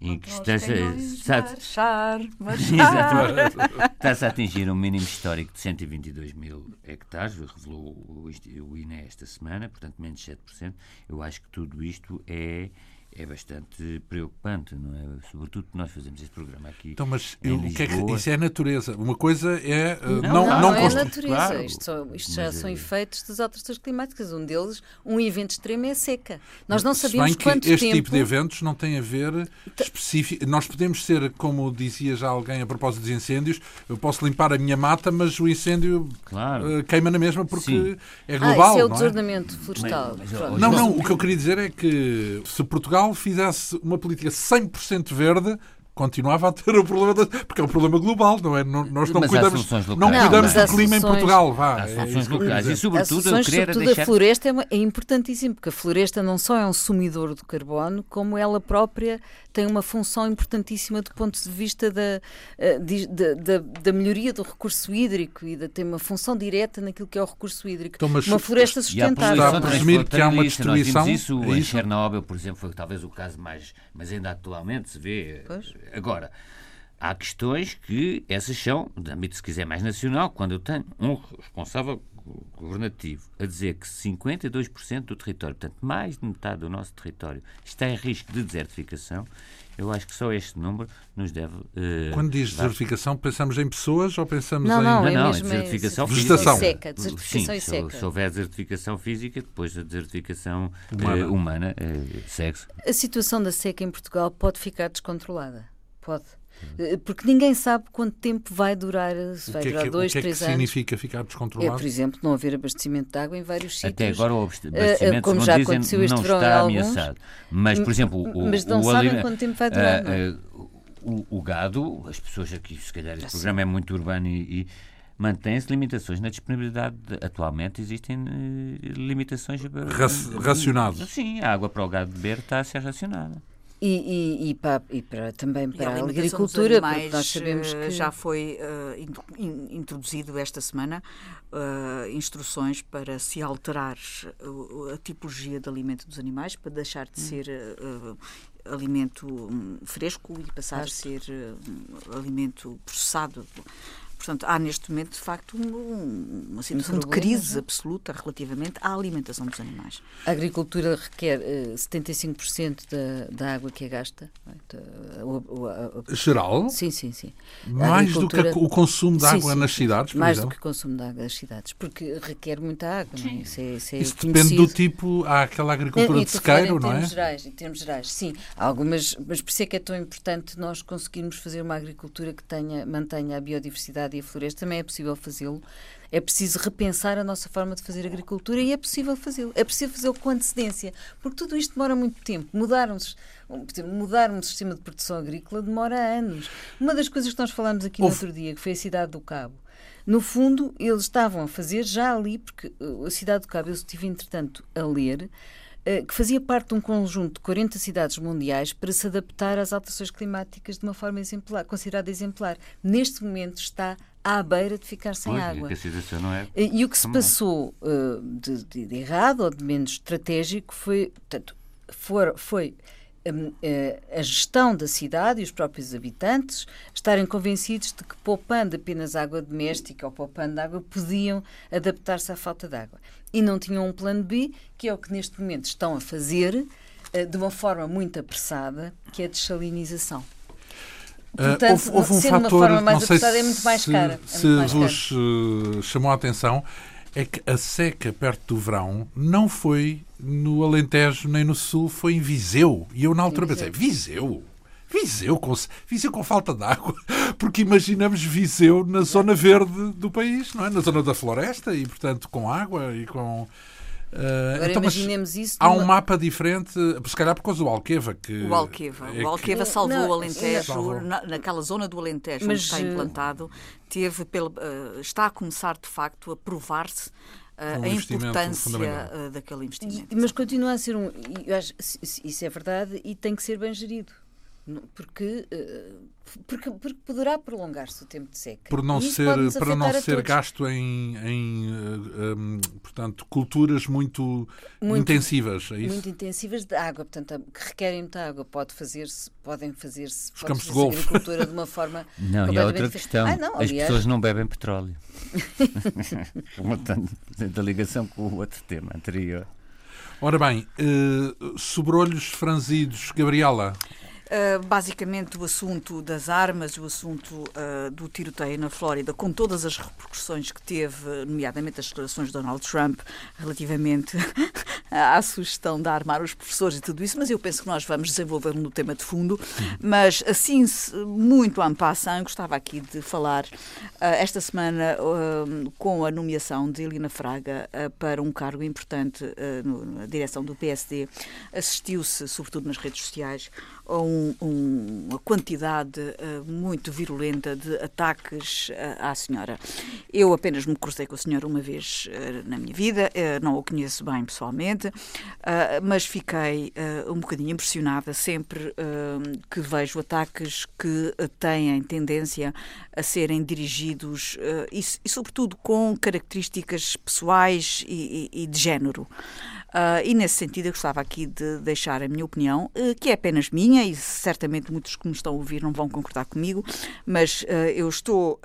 em que está-se está- Marchar, marchar. Exatamente. Está-se a atingir um mínimo histórico de 122 mil hectares, revelou o INE esta semana, portanto menos 7%. Eu acho que tudo isto é, é bastante preocupante, não é? Sobretudo que nós fazemos este programa aqui. Então, mas em eu- o que é que, isso é a natureza. Uma coisa é uh, Não, não, Não, não, não, é natureza. claro. Isto, só- isto já Mas, são eh, efeitos das alterações climáticas. Um deles, um evento extremo é a seca. Nós não Se sabemos bem que quanto este tempo... tipo de eventos não tem a ver específico. Nós podemos ser, como dizia já alguém a propósito dos incêndios, eu posso limpar a minha mata, mas o incêndio Claro. uh, queima na mesma porque Sim. é Ah, global. isso é o não é? desordenamento florestal. Mas- mas, Não, não, o que eu queria dizer é que se Portugal fizesse uma política 100% verde, continuava a ter o problema da... porque é um problema global, não é? Não- Nós não Mas cuidamos, não cuidamos do há clima em Portugal, vá. Há é soluções queria locais. E As sobretudo soluções, sobretudo deixar... a floresta, é, uma- é importantíssimo, porque a floresta não só é um sumidor de carbono, como ela própria tem uma função importantíssima do ponto de vista da, eh, da, da- da melhoria do recurso hídrico e da, tem uma função direta naquilo que é o recurso hídrico. Então, mas- uma floresta E a sustentável. Está a presumir que há uma nós destruição, vimos isso é em isso? Chernobyl, por exemplo, foi talvez o caso mais... Mas ainda atualmente se vê... Pois. Agora, há questões que essas são, de âmbito, se quiser, mais nacional. Quando eu tenho um responsável governativo a dizer que 52% do território, portanto, mais de metade do nosso território, está em risco de desertificação, eu acho que só este número nos deve... eh, Quando diz dar- desertificação, pensamos em pessoas ou pensamos Não, em... não, Não, é não, mesmo desertificação é física. Vegetação. seca. Desertificação Sim, e se, seca. se houver desertificação física, depois a desertificação Humana. eh, humana eh, segue-se. A situação da seca em Portugal pode ficar descontrolada. Pode. Eh, Porque ninguém sabe quanto tempo vai durar, se O vai que é durar que, o dois, que, é que três anos. significa ficar É, descontrolado? por exemplo, não haver abastecimento de água em vários sítios. Até agora o abast- eh, abastecimento, como já dizem, aconteceu este não verão está alguns, ameaçado. Mas, por exemplo, o, mas não o sabem alime- quanto tempo vai durar, ah, não é? ah, o, o gado, as pessoas aqui, se calhar este programa é muito urbano e, e mantém-se limitações na disponibilidade. de- atualmente existem eh, limitações... eh, Raci- racionado. Sim, a água para o gado beber está a ser racionada. E, e, e, para, e para, também para a, a agricultura, animais, nós sabemos que já foi uh, introduzido esta semana uh, instruções para se alterar a tipologia de alimento dos animais, para deixar de hum. ser uh, alimento hum, fresco e passar a ser alimento processado Portanto, há neste momento, de facto, um, uma situação um de crise é? absoluta relativamente à alimentação dos animais. A agricultura requer uh, 75% da, da água que é gasta. É? Geral? Sim, sim, sim. Mais do que o consumo de água sim, nas cidades, por Mais exemplo? do que o consumo de água nas cidades, porque requer muita água. Não é? Isso, é, isso, é isso depende do tipo, há aquela agricultura de sequeiro, não é? Gerais, em termos gerais, sim. Há algumas, mas por isso é que é tão importante nós conseguirmos fazer uma agricultura que tenha, mantenha a biodiversidade e a floresta, também é possível fazê-lo. É preciso repensar a nossa forma de fazer agricultura e é possível fazê-lo. É possível fazê-lo com antecedência, porque tudo isto demora muito tempo. Mudar-nos, mudar um sistema de produção agrícola demora anos. Uma das coisas que nós falámos aqui no outro dia, que foi a cidade do Cabo, no fundo, eles estavam a fazer já ali, porque uh, a cidade do Cabo, eu estive entretanto a ler, que fazia parte de um conjunto de 40 cidades mundiais para se adaptar às alterações climáticas de uma forma exemplar, considerada exemplar. Neste momento está à beira de ficar sem pois, água. É e o que se passou uh, de, de, errado ou de menos estratégico foi, portanto, for, foi a gestão da cidade e os próprios habitantes estarem convencidos de que poupando apenas água doméstica ou poupando água podiam adaptar-se à falta de água. E não tinham um plano B, que é o que neste momento estão a fazer uh, de uma forma muito apressada, que é a dessalinização. Portanto, uh, houve, houve um sendo fator, uma forma mais apressada, é muito mais se, cara. É se mais vos uh, chamou a atenção, é que a seca perto do verão não foi no Alentejo nem no Sul, foi em Viseu. E eu na altura pensei, Viseu? Viseu com, Viseu com falta de água, porque imaginamos Viseu na zona verde do país, não é? Na zona da floresta e, portanto, com água e com Uh, Agora então, imaginemos isso. Há um mapa diferente, se calhar por causa do Alqueva. Que o Alqueva. É o Alqueva que... salvou não, o Alentejo, naquela zona do Alentejo Mas, onde está eh, implantado, teve pelo, uh, está a começar de facto a provar-se um a importância uh, daquele investimento. Mas continua a ser um. Acho, isso é verdade e tem que ser bem gerido. Porque, porque, porque poderá prolongar-se o tempo de seca. Por não ser, para não ser gasto em, em um, portanto, culturas muito, muito, intensivas. É isso? Muito intensivas de água, portanto, que requerem muita água. Pode fazer-se, podem fazer-se Os campos de golfe. agricultura de uma forma. Não, e há outra questão. Ah, não, As pessoas não bebem petróleo. da ligação com o outro tema anterior. Ora bem, uh, sobrolhos franzidos, Gabriela. Uh, basicamente, o assunto das armas, o assunto uh, do tiroteio na Flórida, com todas as repercussões que teve, nomeadamente as declarações de Donald Trump relativamente à sugestão de armar os professores e tudo isso, mas eu penso que nós vamos desenvolver no tema de fundo. Mas, assim, muito en passant, gostava aqui de falar uh, esta semana com a nomeação de Helena Fraga para um cargo importante na direção do PSD. Assistiu-se, sobretudo nas redes sociais, um, um, uma quantidade uh, muito virulenta de ataques uh, à senhora. Eu apenas me cruzei com a senhora uma vez uh, na minha vida, não a conheço bem pessoalmente, mas fiquei um bocadinho impressionada sempre que vejo ataques que têm tendência a serem dirigidos e, e, sobretudo, com características pessoais e, e, e de género. Uh, e nesse sentido eu gostava aqui de deixar a minha opinião, uh, que é apenas minha, e certamente muitos que me estão a ouvir não vão concordar comigo, mas uh, eu estou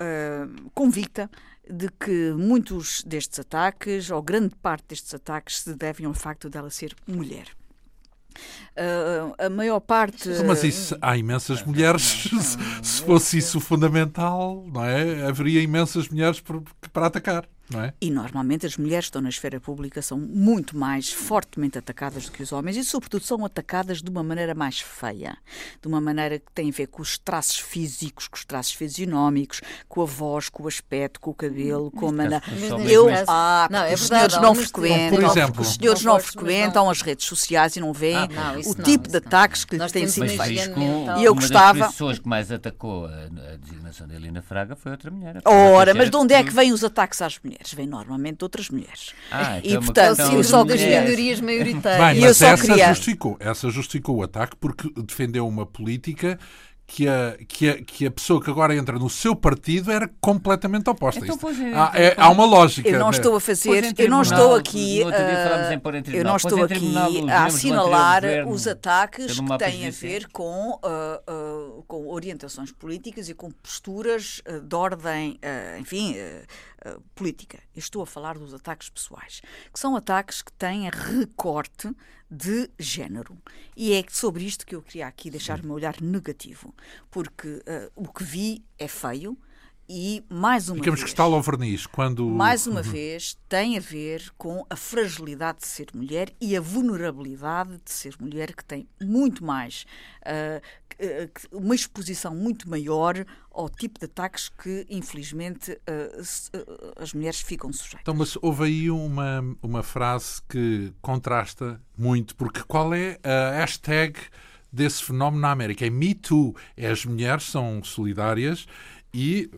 convicta de que muitos destes ataques, ou grande parte destes ataques, se devem ao facto dela ser mulher. Uh, a maior parte. Mas isso, há imensas mulheres. Se, se fosse isso fundamental, não é? Haveria imensas mulheres para, para atacar. É? E normalmente as mulheres que estão na esfera pública são muito mais fortemente atacadas do que os homens e, sobretudo, são atacadas de uma maneira mais feia, de uma maneira que tem a ver com os traços físicos, com os traços fisionómicos, com a voz, com o aspecto, com o cabelo, com a maneira. Eu, ah, não, é os senhores não frequentam, por exemplo, os senhores não frequentam as redes sociais e não veem ah, não, o não, tipo de ataques que lhes têm sido feitos. E eu gostava. Uma das pessoas que mais atacou a, a designação de Helena Fraga foi outra mulher. Ora, mas de onde é que vêm os ataques às mulheres? Mulheres, vem normalmente outras mulheres. Ah, então e é uma portanto, questão eu só das minorias Bem, maioritárias. E eu só essa queria- justificou. Essa justificou o ataque porque defendeu uma política que a, que, a, que a pessoa que agora entra no seu partido era completamente oposta. Então, pois é, há, então, é- há uma lógica. Eu não né? estou a fazer, eu não estou aqui, em eu não estou aqui a assinalar os ataques que têm a ver com, ah, ah, com orientações políticas e com posturas ah, de ordem, ah, enfim, ah, política. Eu estou a falar dos ataques pessoais, que são ataques que têm recorte de género. E é sobre isto que eu queria aqui deixar o meu olhar negativo, porque o que vi é feio e mais uma Ficamos vez cristal ao verniz. Quando... mais uma vez, tem a ver com a fragilidade de ser mulher e a vulnerabilidade de ser mulher, que tem muito mais, que- que- uma exposição muito maior ao tipo de ataques que, infelizmente, ah, as mulheres ficam sujeitas. Então, mas houve aí uma, uma frase que contrasta muito, porque qual é a hashtag desse fenómeno na América? É Me Too. É as mulheres são solidárias e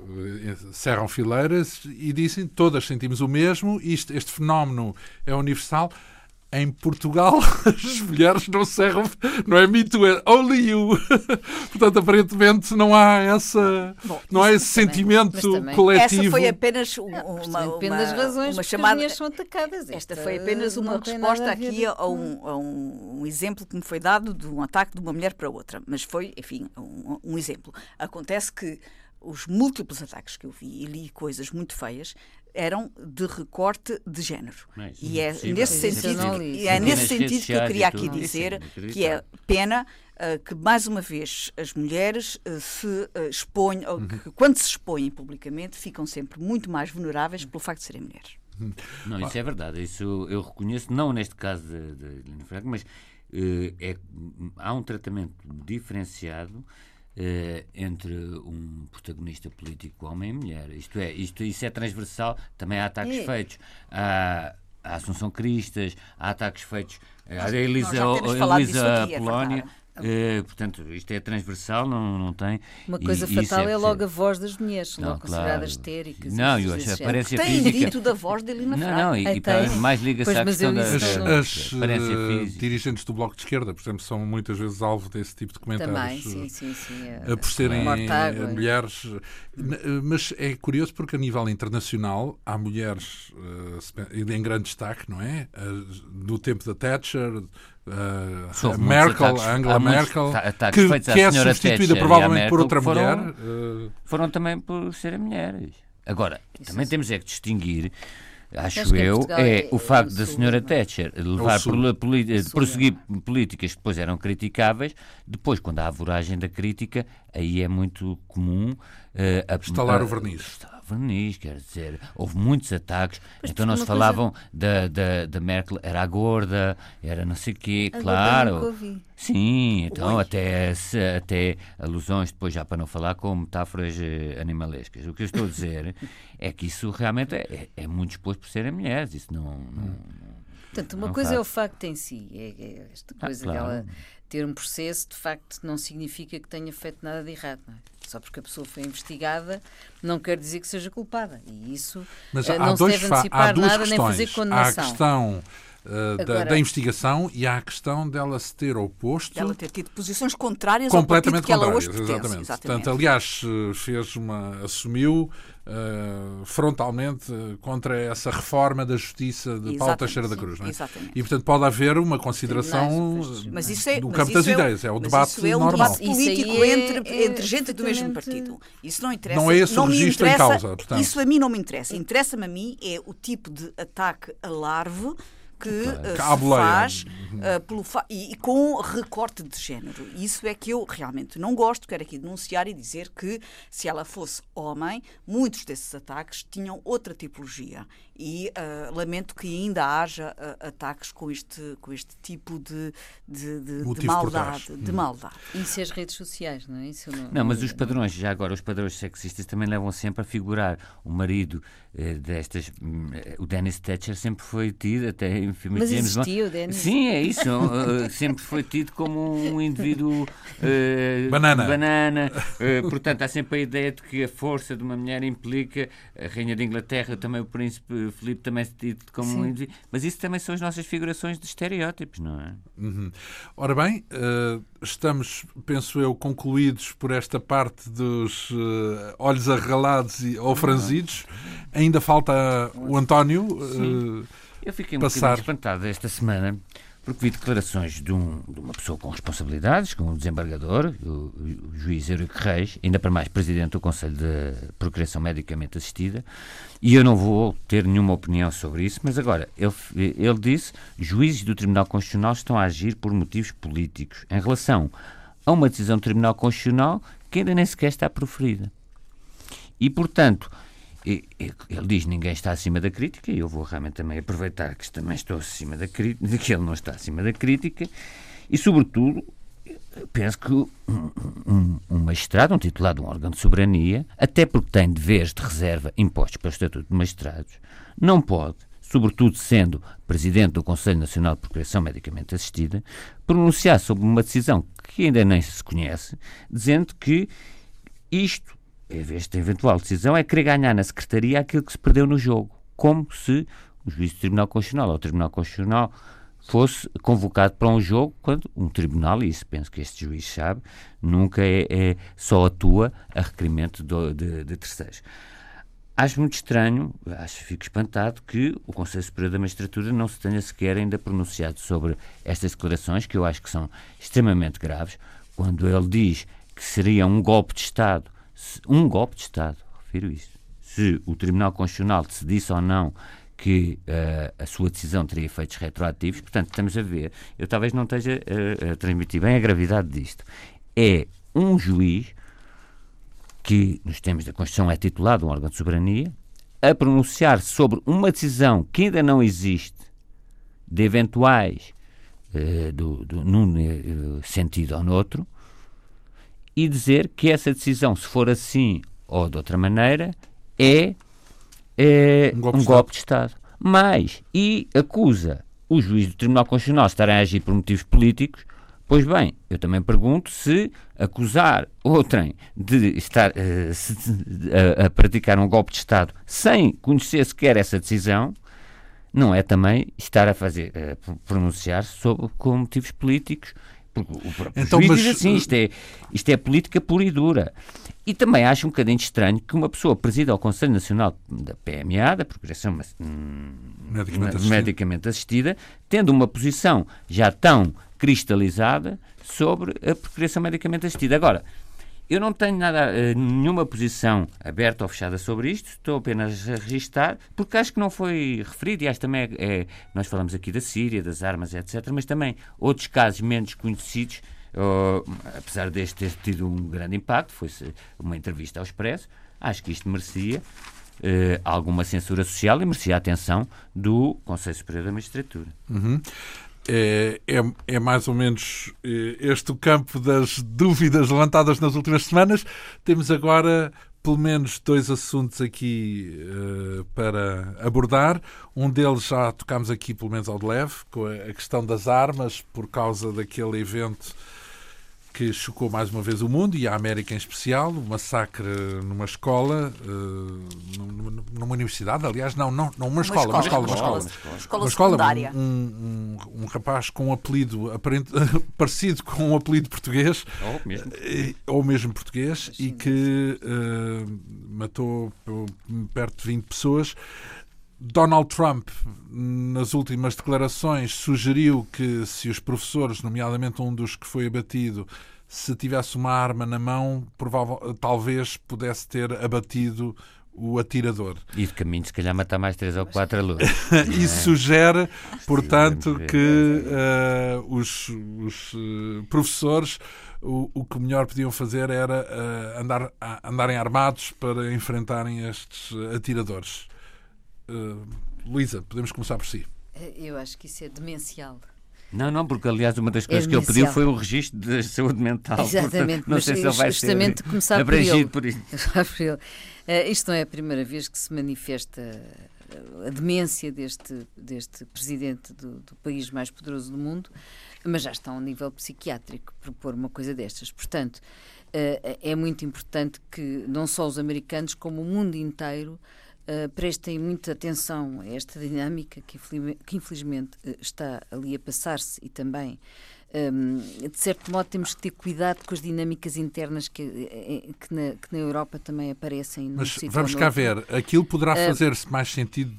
eh, cerram fileiras e dizem todas sentimos o mesmo, isto, este fenómeno é universal. Em Portugal, as mulheres não cerram, não é me too, é only you. Portanto, aparentemente não há essa, Bom, não há esse também, sentimento também- coletivo. Essa foi apenas Mas uma, depende uma, das razões uma chamada. as mulheres são atacadas. Esta foi apenas uma não resposta a aqui a com- um, a um exemplo que me foi dado de um ataque de uma mulher para outra. Mas foi, enfim, um, um exemplo. Acontece que os múltiplos ataques que eu vi e li coisas muito feias eram de recorte de género. Não, isso e é é impossível. nesse sentido, e é Sim, nesse sentido que eu queria aqui dizer é que é pena ah, que mais uma vez as mulheres ah, se ah, expõem, ou que quando se expõem publicamente, ficam sempre muito mais vulneráveis pelo facto de serem mulheres. Não, isso é verdade. Isso eu reconheço, não neste caso de, de Helena Franco, mas é, há um tratamento diferenciado entre um protagonista político, homem e mulher. Isto é, isto, isso é transversal. Também há ataques É. feitos à, à Assunção Cristas, há ataques feitos à Nós- Elisa, Elisa aqui, é Polónia. Eh, portanto, isto é transversal, não, não tem. Uma coisa e fatal é, perceber. logo a voz das mulheres, são Não, logo consideradas claro. histéricas. e Não, eu acho a aparência Tem física. dito da voz de Helena Não, não, e, Ah, e para- tem. mais liga-se Pois, à mas questão eu da, As, as, eh, dirigentes do Bloco de Esquerda, por exemplo, são muitas vezes alvo desse tipo de comentários. Também, eh, sim, sim, sim. eh, por serem eh, mulheres. Eh, Mas é curioso porque a nível internacional há mulheres pe- em grande destaque, não é? Eh, Do tempo da Thatcher, Houve a Merkel, ataques- Angela Merkel, que, que é substituída Thatcher provavelmente por outra foram- mulher. foram também por serem mulheres. Agora, também temos é que distinguir, acho eu, é, é- o é facto da senhora não é? Thatcher levar poli- de Sul, prosseguir políticas que depois eram criticáveis, depois, quando há a voragem da crítica, aí é muito comum eh, a- Estalar a- o verniz. O verniz, quer dizer, houve muitos ataques, então uma se coisa- falavam da, da, da Merkel, era a gorda, era não sei o quê, A claro. Sim, então Ui. até, até alusões, depois já para não falar com metáforas eh, animalescas. O que eu estou a dizer é que isso realmente é, é muito exposto por serem mulheres. Isso não. não- Portanto, uma Não coisa é o faz. facto em si. É, é esta Ah, coisa claro. dela ter um processo, de facto, não significa que tenha feito nada de errado. Não é? Só porque a pessoa foi investigada, não quer dizer que seja culpada. E isso Mas eh, há, não se deve há antecipar duas nada nem fazer questões. Há a condenação. questão da, Agora- da investigação e há a questão dela se ter oposto Ela ter tido posições contrárias ao completamente partido que ela contrárias. hoje pertence. exatamente. Exatamente. Portanto, aliás, eh, fez uma, assumiu eh, frontalmente eh, contra essa reforma da justiça de Paulo Teixeira da Cruz. Não é? exatamente. E, portanto, pode haver uma consideração Mas- isso é, do mas campo isso das é, ideias, é o debate isso é um normal. debate político é- entre, é entre gente do mesmo partido. Isso não interessa. Não é esse o me registro em causa, portanto. Isso a mim não me interessa. Interessa-me a mim é o tipo de ataque a larve que à se faz eh, pelo fa- e, e com recorte de género. Isso é que eu realmente não gosto. Quero aqui denunciar e dizer que se ela fosse homem, muitos desses ataques tinham outra tipologia. E eh, lamento que ainda haja eh, ataques com este, com este tipo de, de, de- de maldade. De maldade. Isso é as redes sociais, não é? Isso não, Não, mas os padrões, já agora, os padrões sexistas também levam sempre a figurar o marido eh, destas. hum, eh, o Dennis Thatcher sempre foi tido, até em filmes Mas de James Bond. existiu, Denis? Sim, é isso. Uh, sempre foi tido como um indivíduo uh, Banana. banana. Uh, portanto, há sempre a ideia de que a força de uma mulher implica a Rainha de Inglaterra, também o Príncipe Filipe também é tido como Sim. um indivíduo. Mas isso também são as nossas figurações de estereótipos, não é? Uhum. Ora bem, eh, estamos, penso eu, concluídos por esta parte dos eh, olhos arregalados e, ou franzidos. Ainda falta o António. eh, Eu fiquei um Passar. bocadinho espantado esta semana porque vi declarações de, um- de uma pessoa com responsabilidades, com um desembargador, o, o juiz Eurico Reis, ainda para mais presidente do Conselho de Procriação Medicamente Assistida, e eu não vou ter nenhuma opinião sobre isso, mas agora, ele, ele disse juízes do Tribunal Constitucional estão a agir por motivos políticos em relação a uma decisão do Tribunal Constitucional que ainda nem sequer está proferida. E, portanto, e- ele diz ninguém está acima da crítica e eu vou realmente também aproveitar que também estou acima da crítica, que ele não está acima da crítica e, sobretudo, penso que um, um- magistrado, um titular de um órgão de soberania, até porque tem deveres de reserva impostos pelo Estatuto de Magistrados, não pode, sobretudo sendo presidente do Conselho Nacional de Procuração Medicamente Assistida, pronunciar sobre uma decisão que ainda nem se conhece, dizendo que isto, esta eventual decisão, é querer ganhar na Secretaria aquilo que se perdeu no jogo. Como se o juiz do Tribunal Constitucional ou o Tribunal Constitucional fosse convocado para um jogo quando um tribunal, e isso penso que este juiz sabe, nunca é, é- só atua a requerimento do- de, de terceiros. Acho muito estranho, acho fico espantado que o Conselho Superior da Magistratura não se tenha sequer ainda pronunciado sobre estas declarações, que eu acho que são extremamente graves, quando ele diz que seria um golpe de Estado, um golpe de Estado, refiro isso, se o Tribunal Constitucional decidisse ou não que eh, a sua decisão teria efeitos retroativos, portanto, estamos a ver, eu talvez não esteja eh, a transmitir bem a gravidade disto. É um juiz que, nos termos da Constituição, é titulado um órgão de soberania, a pronunciar sobre uma decisão que ainda não existe, de eventuais, eh, do, do- num eh, sentido ou noutro, e dizer que essa decisão, se for assim ou de outra maneira, é, é Um um golpe golpe, de de Estado. Mas, e acusa o juiz do Tribunal Constitucional de estar a agir por motivos políticos, pois bem, eu também pergunto se acusar outrem de estar eh, se- a, a praticar um golpe de Estado sem conhecer sequer essa decisão, não é também estar a fazer, a pronunciar sobre com motivos políticos. O próprio Então, juiz mas- diz assim, isto é, isto é política pura e dura. E também acho um bocadinho estranho que uma pessoa presida ao Conselho Nacional da PMA, da Procuração hum, Medicamente assistida. medicamente assistida, tendo uma posição já tão cristalizada sobre a procuração medicamente assistida. Agora, eu não tenho nada, eh, nenhuma posição aberta ou fechada sobre isto, estou apenas a registar, porque acho que não foi referido, e acho também, é, é- nós falamos aqui da Síria, das armas, etc., mas também outros casos menos conhecidos, oh, apesar deste ter tido um grande impacto, foi uma entrevista ao Expresso, acho que isto merecia eh, alguma censura social e merecia a atenção do Conselho Superior da Magistratura. Uhum. É, é, é mais ou menos eh, este o campo das dúvidas levantadas nas últimas semanas. Temos agora pelo menos dois assuntos aqui eh, para abordar. Um deles já tocámos aqui, pelo menos ao de leve, com a questão das armas, por causa daquele evento que chocou mais uma vez o mundo e a América em especial, o massacre numa escola, eh, numa, universidade, aliás, não, não, não uma escola, uma escola, uma escola. escola Uma escola, secundária. um, um, um rapaz com um apelido aparente, parecido com um apelido português, Ou mesmo. eh, ou mesmo português, e que eh, matou perto de 20 pessoas. Donald Trump, nas últimas declarações, sugeriu que se os professores, nomeadamente um dos que foi abatido, se tivesse uma arma na mão, provável, talvez pudesse ter abatido o atirador. E de caminho, se calhar, matar mais três ou quatro alunos. Isso sugere, portanto, que eh, os, os, eh, professores o, o que melhor podiam fazer era eh, andar, andarem armados para enfrentarem estes atiradores. Eh, Luísa, podemos começar por si. Eu acho que isso é demencial. Não, não, porque aliás uma das coisas É que ele pediu foi um registro de saúde mental. Exatamente, Portanto, não mas sei se ele vai justamente ser começar por ele. por isso. Já por ele. Eh, isto não é a primeira vez que se manifesta a demência deste, deste presidente do, do, país mais poderoso do mundo, mas já está a um nível psiquiátrico propor uma coisa destas. Portanto, uh, é muito importante que não só os americanos, como o mundo inteiro uh, prestem muita atenção a esta dinâmica que, que infelizmente está ali a passar-se e também um, de certo modo temos que ter cuidado com as dinâmicas internas que, eh, eh, que, na, que na Europa também aparecem. Mas vamos cá ver, aquilo poderá uh, fazer-se mais sentido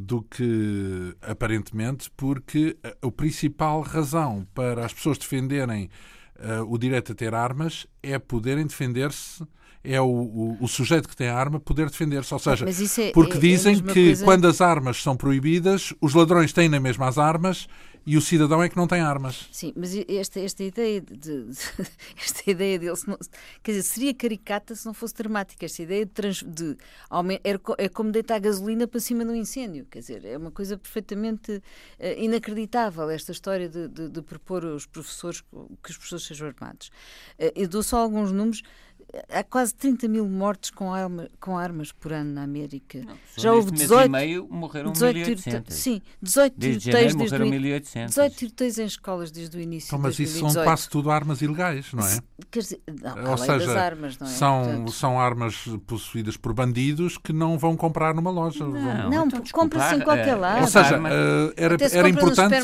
do que aparentemente, porque a, a principal razão para as pessoas defenderem uh, o direito a ter armas é poderem defender-se é o, o, o, sujeito que tem a arma poder defender-se. Ou seja, é, porque é, dizem é que coisa... quando as armas são proibidas, os ladrões têm na mesma as armas e o cidadão é que não tem armas. Sim, mas esta, esta ideia de, de esta ideia dele, não, quer dizer, seria caricata se não fosse dramática. Esta ideia de, trans, de é como deitar gasolina para cima de um incêndio. Quer dizer, é uma coisa perfeitamente uh, inacreditável esta história de, de, de propor os professores que os professores sejam armados. Uh, eu dou só alguns números há quase 30 mil mortes com, arma, com armas por ano na América. Não, Já houve 18. Mês e meio morreram 18 Sim, 18 desde tiroteios desde 1800. 18 tiroteios em escolas desde o início. Então, mas isso são quase tudo armas ilegais, não é? Quer dizer, não, Ou seja, armas, não é? São, Portanto... são armas possuídas por bandidos que não vão comprar numa loja. Não, vão... não então, compra-se em qualquer é, lado. Ou seja, uh, era, era importante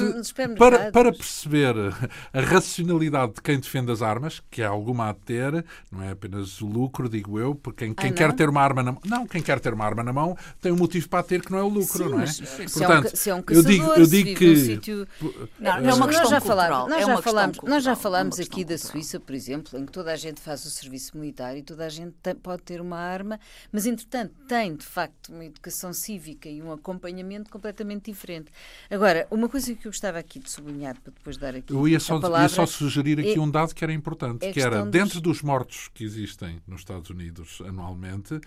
para, para perceber a racionalidade de quem defende as armas, que há alguma a ter, não é apenas o lucro, digo eu, porque quem, quem ah, quer ter uma arma na mão. Não, quem quer ter uma arma na mão tem um motivo para ter que não é o lucro, Sim, não é? Portanto, se é um, se é um caçador, eu digo, eu digo que. Sítio... Não, não, é uma questão nós já cultural. Nós é já falamos, nós já falamos aqui cultural. da Suíça, por exemplo, em que toda a gente faz o serviço militar e toda a gente tem, pode ter uma arma, mas entretanto tem de facto uma educação cívica e um acompanhamento completamente diferente. Agora, uma coisa que eu gostava aqui de sublinhar para depois dar aqui. Eu ia só, palavra, ia só sugerir aqui é, um dado que era importante, que era dentro dos... dos mortos que existem nos Estados Unidos anualmente,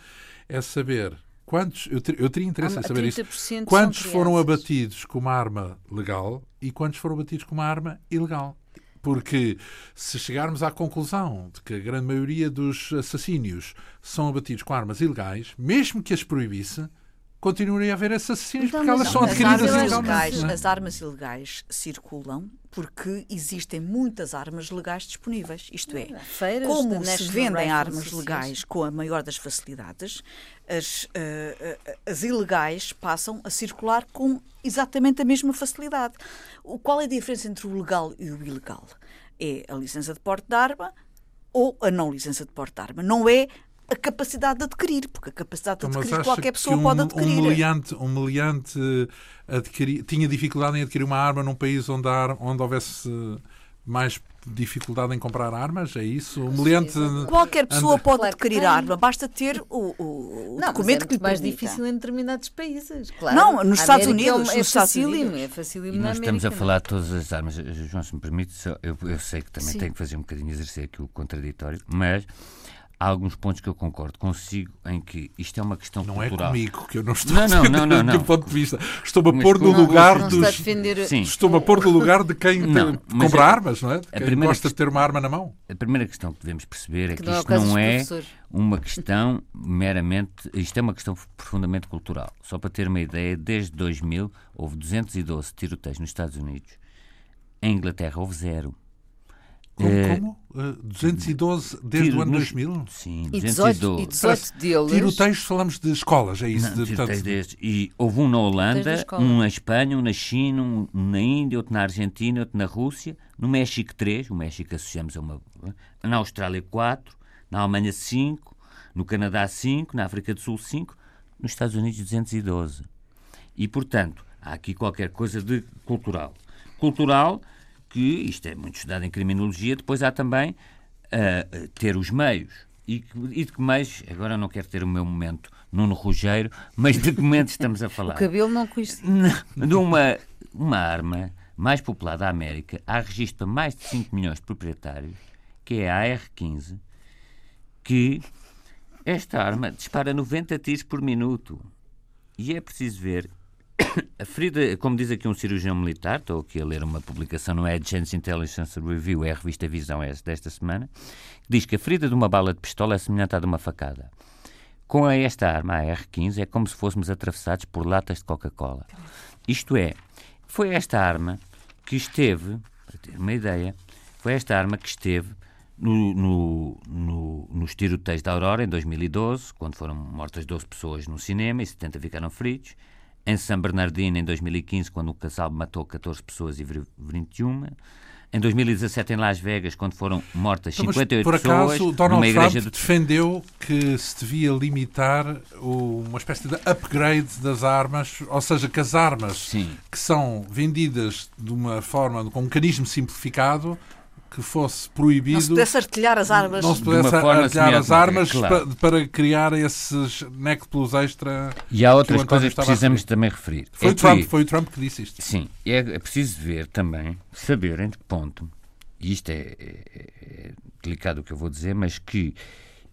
é saber quantos, eu, ter, eu teria interesse em saber isso, quantos foram abatidos com uma arma legal e quantos foram abatidos com uma arma ilegal. Porque se chegarmos à conclusão de que a grande maioria dos assassínios são abatidos com armas ilegais, mesmo que as proibisse, continuaria a haver assassinos então, porque elas são adquiridas ilegalmente. As armas ilegais circulam porque existem muitas armas legais disponíveis. Isto é, Feiras como se vendem armas legais com a maior das facilidades, as, uh, uh, as ilegais passam a circular com exatamente a mesma facilidade. O, qual é a diferença entre o legal e o ilegal? É a licença de porte de arma ou a não licença de porte de arma. Não é a capacidade de adquirir, porque a capacidade de então, adquirir qualquer pessoa um, pode adquirir. Um meliante, um meliante adquiri, tinha dificuldade em adquirir uma arma num país onde, onde houvesse mais dificuldade em comprar armas? É isso? O meliante. Qualquer pessoa anda... pode adquirir arma, basta ter o, o, não, documento é que lhe mais difícil em determinados países. Claro. Não, nos Estados Unidos. É, é facílimo, é facílimo e nós estamos a falar de todas as armas. João, se me permite, eu, eu sei que também Sim. tenho que fazer um bocadinho exercer aqui o contraditório, mas há alguns pontos que eu concordo consigo em que isto é uma questão não cultural. Não é comigo que eu não estou não, não, não, não, não. do ponto de vista. Estou-me a pôr no lugar não, dos. Estou-me a pôr no lugar de quem não, compra é, armas, não é? De quem gosta de ter uma arma na mão. A primeira questão que devemos perceber é que, que isto não é uma questão meramente. Isto é uma questão profundamente cultural. Só para ter uma ideia, desde 2000 houve 212 tiroteios nos Estados Unidos. Em Inglaterra houve zero. Como? É, como? Uh, 212 desde tiro, o ano 2000? Sim, 212. E 18, deles... Tiroteios, falamos de escolas, é isso? Não, de, portanto... destes. E houve um na Holanda, um na Espanha, um na China, um na Índia, outro na Argentina, outro na Rússia, no México 3, o México associamos a uma... Na Austrália 4, na Alemanha 5, no Canadá 5, na África do Sul 5, nos Estados Unidos 212. E, portanto, há aqui qualquer coisa de cultural. Cultural que isto é muito estudado em criminologia, depois há também uh, ter os meios. E, e de que meios, agora não quero ter o meu momento Nuno Rugeiro, mas de que momento estamos a falar? O cabelo não conhecia. De uma, uma arma mais popular da América, há registro para mais de 5 milhões de proprietários, que é a AR-15, que esta arma dispara 90 tiros por minuto. E é preciso ver a ferida, como diz aqui um cirurgião militar, estou aqui a ler uma publicação no Agents Intelligence Review, é a revista Visão é desta semana, que diz que a ferida de uma bala de pistola é semelhante à de uma facada. Com esta arma, a R-15, é como se fôssemos atravessados por latas de Coca-Cola. Isto é, foi esta arma que esteve, para ter uma ideia, foi esta arma que esteve no, no, no, nos tiroteios da Aurora, em 2012, quando foram mortas 12 pessoas no cinema e 70 ficaram feridos. Em São Bernardino, em 2015, quando o casal matou 14 pessoas e 21 em 2017 em Las Vegas, quando foram mortas 58 então, por acaso, pessoas Donald numa igreja Trump de... defendeu que se devia limitar o, uma espécie de upgrade das armas, ou seja, que as armas Sim. que são vendidas de uma forma, com um mecanismo simplificado, que fosse proibido. Não se pudesse artilhar as armas. Não se pudesse artilhar as armas claro. para, para, criar esses NEC Plus extra. E há outras que coisas que precisamos também referir. Foi, é o Trump, foi o Trump que disse isto. Sim, é, é preciso ver também, saber em que ponto, e isto é, é, é delicado o que eu vou dizer, mas que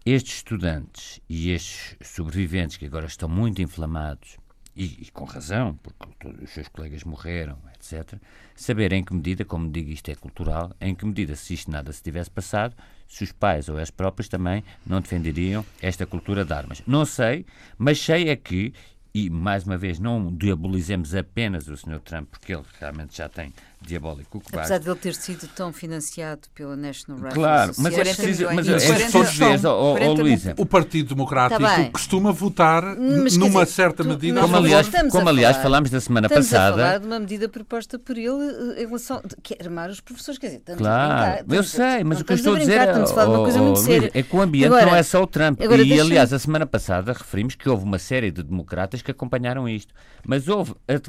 estes estudantes e estes sobreviventes que agora estão muito inflamados e, e, com razão, porque todos os seus colegas morreram, etc., saber em que medida, como digo, isto é cultural, em que medida, se isto nada se tivesse passado, se os pais ou as próprias também não defenderiam esta cultura de armas. Não sei, mas sei é que, e mais uma vez, não diabolizemos apenas o Sr. Trump, porque ele realmente já tem diabólico. Que Apesar de ele ter sido tão financiado pela National Rifle Claro, mas é preciso. Mas é preciso oh, oh, Luísa. O Partido Democrático tá costuma votar mas, numa dizer, certa tu, medida. Como, aliás, como aliás falámos da semana estamos passada. Estamos a falar de uma medida proposta por ele eh, em relação. que é armar os professores. Quer dizer, claro, eu sei, mas o que eu estou a dizer é, é que o ambiente agora, não é só o Trump. Agora, e aliás, a semana passada referimos que houve uma série de democratas que acompanharam isto. Mas houve, eh,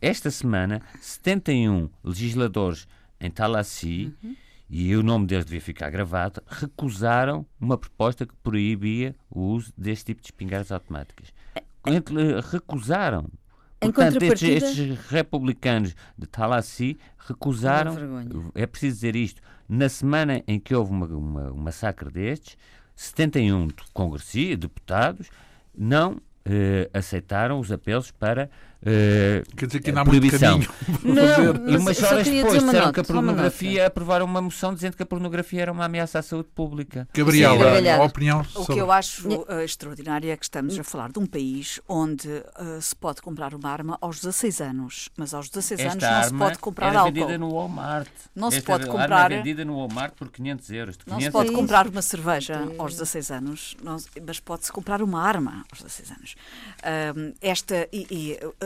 esta semana, 71 legisladores em Talassi, uhum. e o nome deles devia ficar gravado, recusaram uma proposta que proibia o uso deste tipo de espingardas automáticas. É. Recusaram. Em Portanto, estes, estes, republicanos de Talassi recusaram. É preciso dizer isto. Na semana em que houve uma, uma, um massacre destes, 71 congressistas, deputados, não eh, aceitaram os apelos para Uh, Quer dizer que ainda há proibição. muito não, E umas horas depois disseram que a pornografia, aprovaram uma moção dizendo que a pornografia era uma ameaça à saúde pública. Gabriela, Sim, a opinião sobre... O que eu acho uh, extraordinário é que estamos a falar de um país onde uh, se pode comprar uma arma aos 16 anos, mas aos 16 Esta anos não se pode comprar era álcool. vendida no Walmart. Não Esta se pode comprar... Arma é vendida no Walmart por 500 euros. 500 não se pode comprar uma cerveja aos 16 anos, mas pode-se comprar uma arma aos 16 anos. esta... E, e,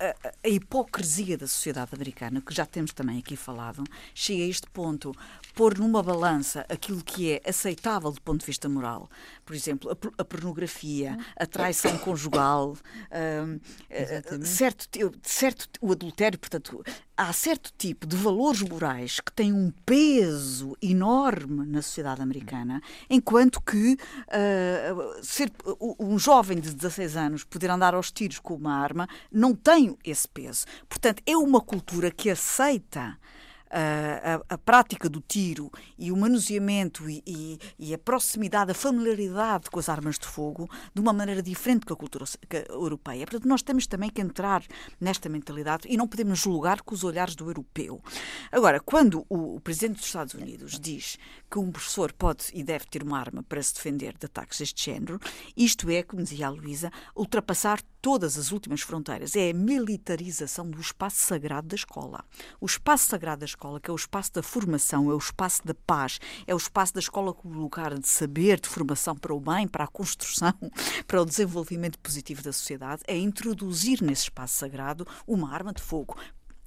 a, a, hipocrisia da sociedade americana, que já temos também aqui falado, chega a este ponto. Pôr numa balança aquilo que é aceitável do ponto de vista moral, por exemplo, a, a pornografia, a traição conjugal, uh, certo, certo, o adultério, portanto, há certo tipo de valores morais que têm um peso enorme na sociedade americana, enquanto que uh, ser um jovem de 16 anos poder andar aos tiros com uma arma não tem esse peso. Portanto, é uma cultura que aceita a, a, prática do tiro e o manuseamento e, e, e, a proximidade, a familiaridade com as armas de fogo de uma maneira diferente que a cultura europeia. Portanto, nós temos também que entrar nesta mentalidade e não podemos julgar com os olhares do europeu. Agora, quando o, o Presidente dos Estados Unidos diz que um professor pode e deve ter uma arma para se defender de ataques deste género, isto é, como dizia a Luísa, ultrapassar todas as últimas fronteiras. É a militarização do espaço sagrado da escola. O espaço sagrado da escola, que é o espaço da formação, é o espaço da paz, é o espaço da escola como lugar de saber, de formação para o bem, para a construção, para o desenvolvimento positivo da sociedade, é introduzir nesse espaço sagrado uma arma de fogo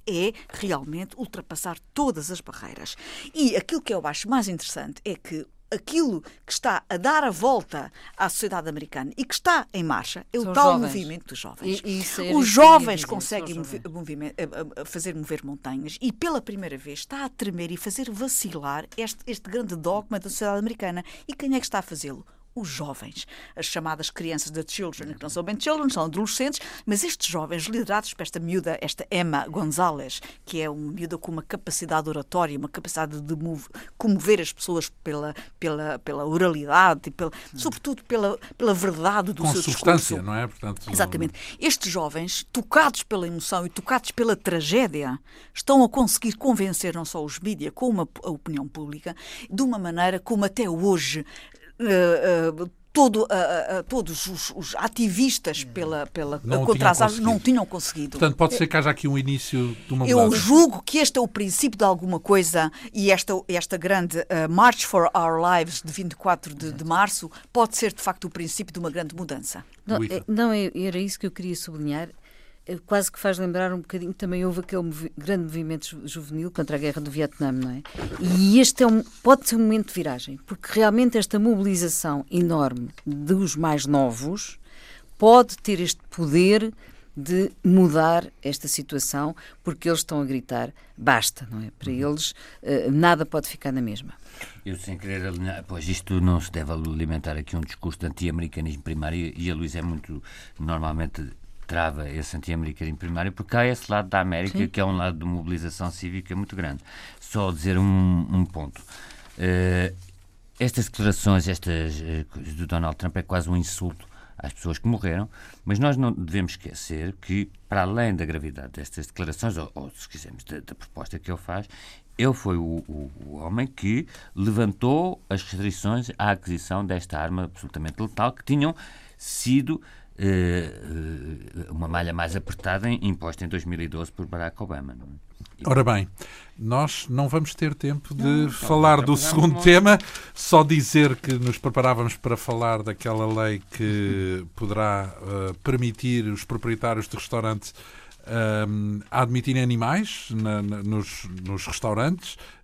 é realmente ultrapassar todas as barreiras. E aquilo que eu acho mais interessante é que aquilo que está a dar a volta à sociedade americana e que está em marcha é o São tal jovens. movimento dos jovens. E, e Os jovens conseguem mover, fazer mover montanhas e pela primeira vez está a tremer e fazer vacilar este, este grande dogma da sociedade americana. E quem é que está a fazê-lo? Os jovens, as chamadas crianças da children, que não são bem children, são adolescentes, mas estes jovens, liderados por esta miúda, esta Emma Gonzalez, que é uma miúda com uma capacidade oratória, uma capacidade de comover as pessoas pela, pela, pela oralidade, e pela, sobretudo pela, pela verdade do com seu substância, discurso. não é? Portanto, Exatamente. Estes jovens, tocados pela emoção e tocados pela tragédia, estão a conseguir convencer não só os mídias, como a opinião pública, de uma maneira como até hoje todo, uh, uh, todos os, os, ativistas pela, pela não contra as armas não tinham conseguido. Portanto, pode ser que haja aqui um início de uma Eu julgo que este é o princípio de alguma coisa e esta, esta grande uh, March for Our Lives de 24 de, de, março pode ser de facto o princípio de uma grande mudança. Não, não era isso que eu queria sublinhar quase que faz lembrar um bocadinho, também houve aquele movi grande movimento juvenil contra a guerra do Vietnã, não é? E este é um, pode ser um momento de viragem, porque realmente esta mobilização enorme dos mais novos pode ter este poder de mudar esta situação, porque eles estão a gritar basta, não é? Para uhum. eles eh, nada pode ficar na mesma. Eu, sem querer alinhar, pois isto não se deve alimentar aqui um discurso de anti-americanismo primário e a Luísa é muito, normalmente, trava esse anti-americanismo primário, porque há esse lado da América Sim. que é um lado de mobilização cívica muito grande. Só dizer um, um ponto. Uh, estas declarações estas uh, do Donald Trump é quase um insulto às pessoas que morreram, mas nós não devemos esquecer que, para além da gravidade destas declarações, ou, ou se quisermos, da, da, proposta que ele faz, ele foi o, o, o, homem que levantou as restrições à aquisição desta arma absolutamente letal que tinham sido uma malha mais apertada imposta em 2012 por Barack Obama. É? Ora bem, nós não vamos ter tempo de não, falar do segundo tema, só dizer que nos preparávamos para falar daquela lei que poderá uh, permitir os proprietários de restaurantes um, a admitirem animais na, na, nos, nos, restaurantes, uh,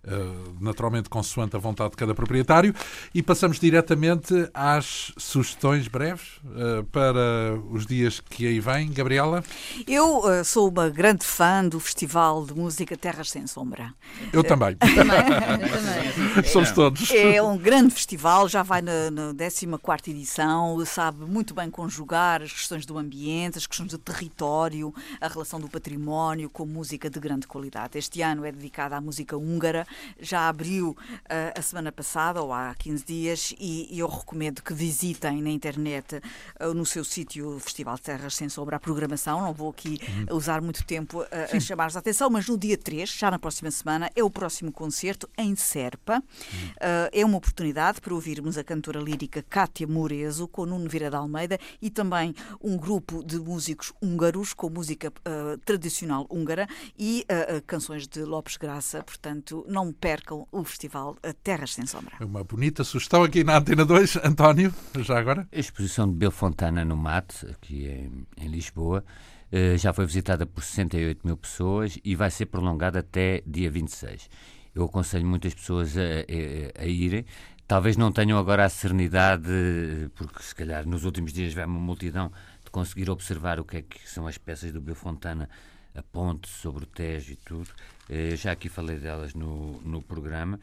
naturalmente consoante a vontade de cada proprietário, e passamos diretamente às sugestões breves uh, para os dias que aí vêm. Gabriela? Eu uh, sou uma grande fã do Festival de Música Terras Sem Sombra. Eu também. também. Eu também. Somos todos. É um grande festival, já vai na, na 14 edição, sabe muito bem conjugar as questões do ambiente, as questões do território, a relação do património com música de grande qualidade. Este ano é dedicado à música húngara, já abriu uh, a semana passada, ou há 15 dias, e, e eu recomendo que visitem na internet, uh, no seu sítio, Festival de Terras Sem Sobre, a programação. Não vou aqui uhum. usar muito tempo a, a chamar-vos a atenção, mas no dia 3, já na próxima semana, é o próximo concerto em Serpa. Uhum. Uh, é uma oportunidade para ouvirmos a cantora lírica Cátia Morezo, com Nuno Vieira de Almeida, e também um grupo de músicos húngaros com música uh, tradicional húngara e uh, canções de Lopes Graça. Portanto, não percam o Festival Terras Sem Sombra. É uma bonita sugestão aqui na Antena 2. António, já agora? A exposição de Bel Fontana no Mate, aqui em, em Lisboa, uh, já foi visitada por 68 mil pessoas e vai ser prolongada até dia 26. Eu aconselho muitas pessoas a, a, a irem. Talvez não tenham agora a serenidade, porque se calhar nos últimos dias vai uma multidão conseguir observar o que é que são as peças do Fontana, a ponte sobre o Tejo e tudo. Eu eh, já aqui falei delas no, no programa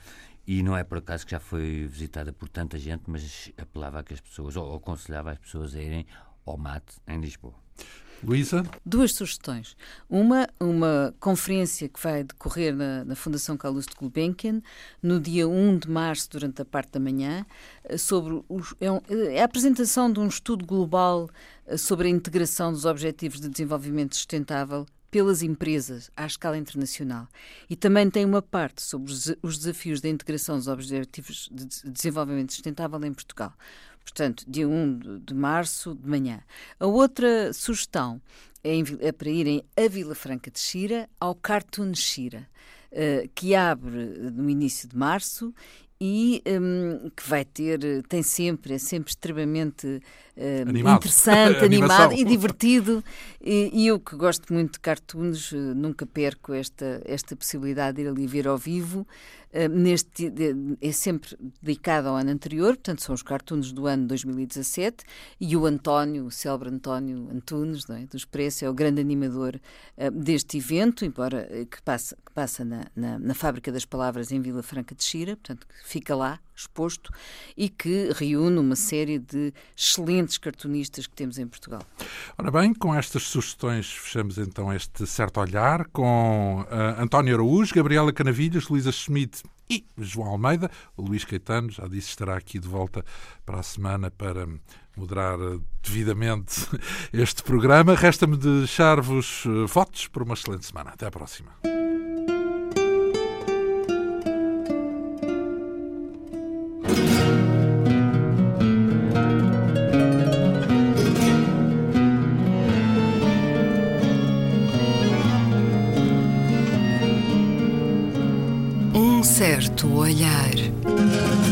e não é por acaso que já foi visitada por tanta gente, mas apelava a que as pessoas, ou aconselhava as pessoas a irem ao mate em Lisboa. Luísa? Duas sugestões. Uma, uma conferência que vai decorrer na, na Fundação Carlos de Gulbenkian no dia 1 de março, durante a parte da manhã, eh, sobre os, é, um, é, a apresentação de um estudo global eh, sobre a integração dos Objetivos de Desenvolvimento Sustentável pelas empresas à escala internacional. E também tem uma parte sobre os desafios da integração dos Objetivos de Desenvolvimento Sustentável em Portugal portanto, dia 1 de março, de manhã. A outra sugestão é, é para irem a Vila Franca de Xira, ao Cartoon Xira, uh, que abre no início de março e um, que vai ter, tem sempre, é sempre extremamente uh, interessante, animado e divertido. E, e, eu que gosto muito de cartoons, uh, nunca perco esta, esta possibilidade de ir ali ver ao vivo. Uh, neste, é sempre dedicado ao ano anterior, portanto, são os cartoons do ano 2017. E o António, o célebre António Antunes, é? do Expresso, é o grande animador deste evento, embora que passa, que passa na, na, na Fábrica das Palavras em Vila Franca de Xira, portanto, fica lá exposto e que reúne uma série de excelentes cartunistas que temos em Portugal. Ora bem, com estas sugestões fechamos então este certo olhar com uh, António Araújo, Gabriela Canavilhas, Luísa Schmidt e João Almeida. O Luís Caetano já disse estará aqui de volta para a semana para moderar eh, devidamente este programa. Resta-me deixar-vos eh, votos por uma excelente semana. Até à próxima. certo olhar.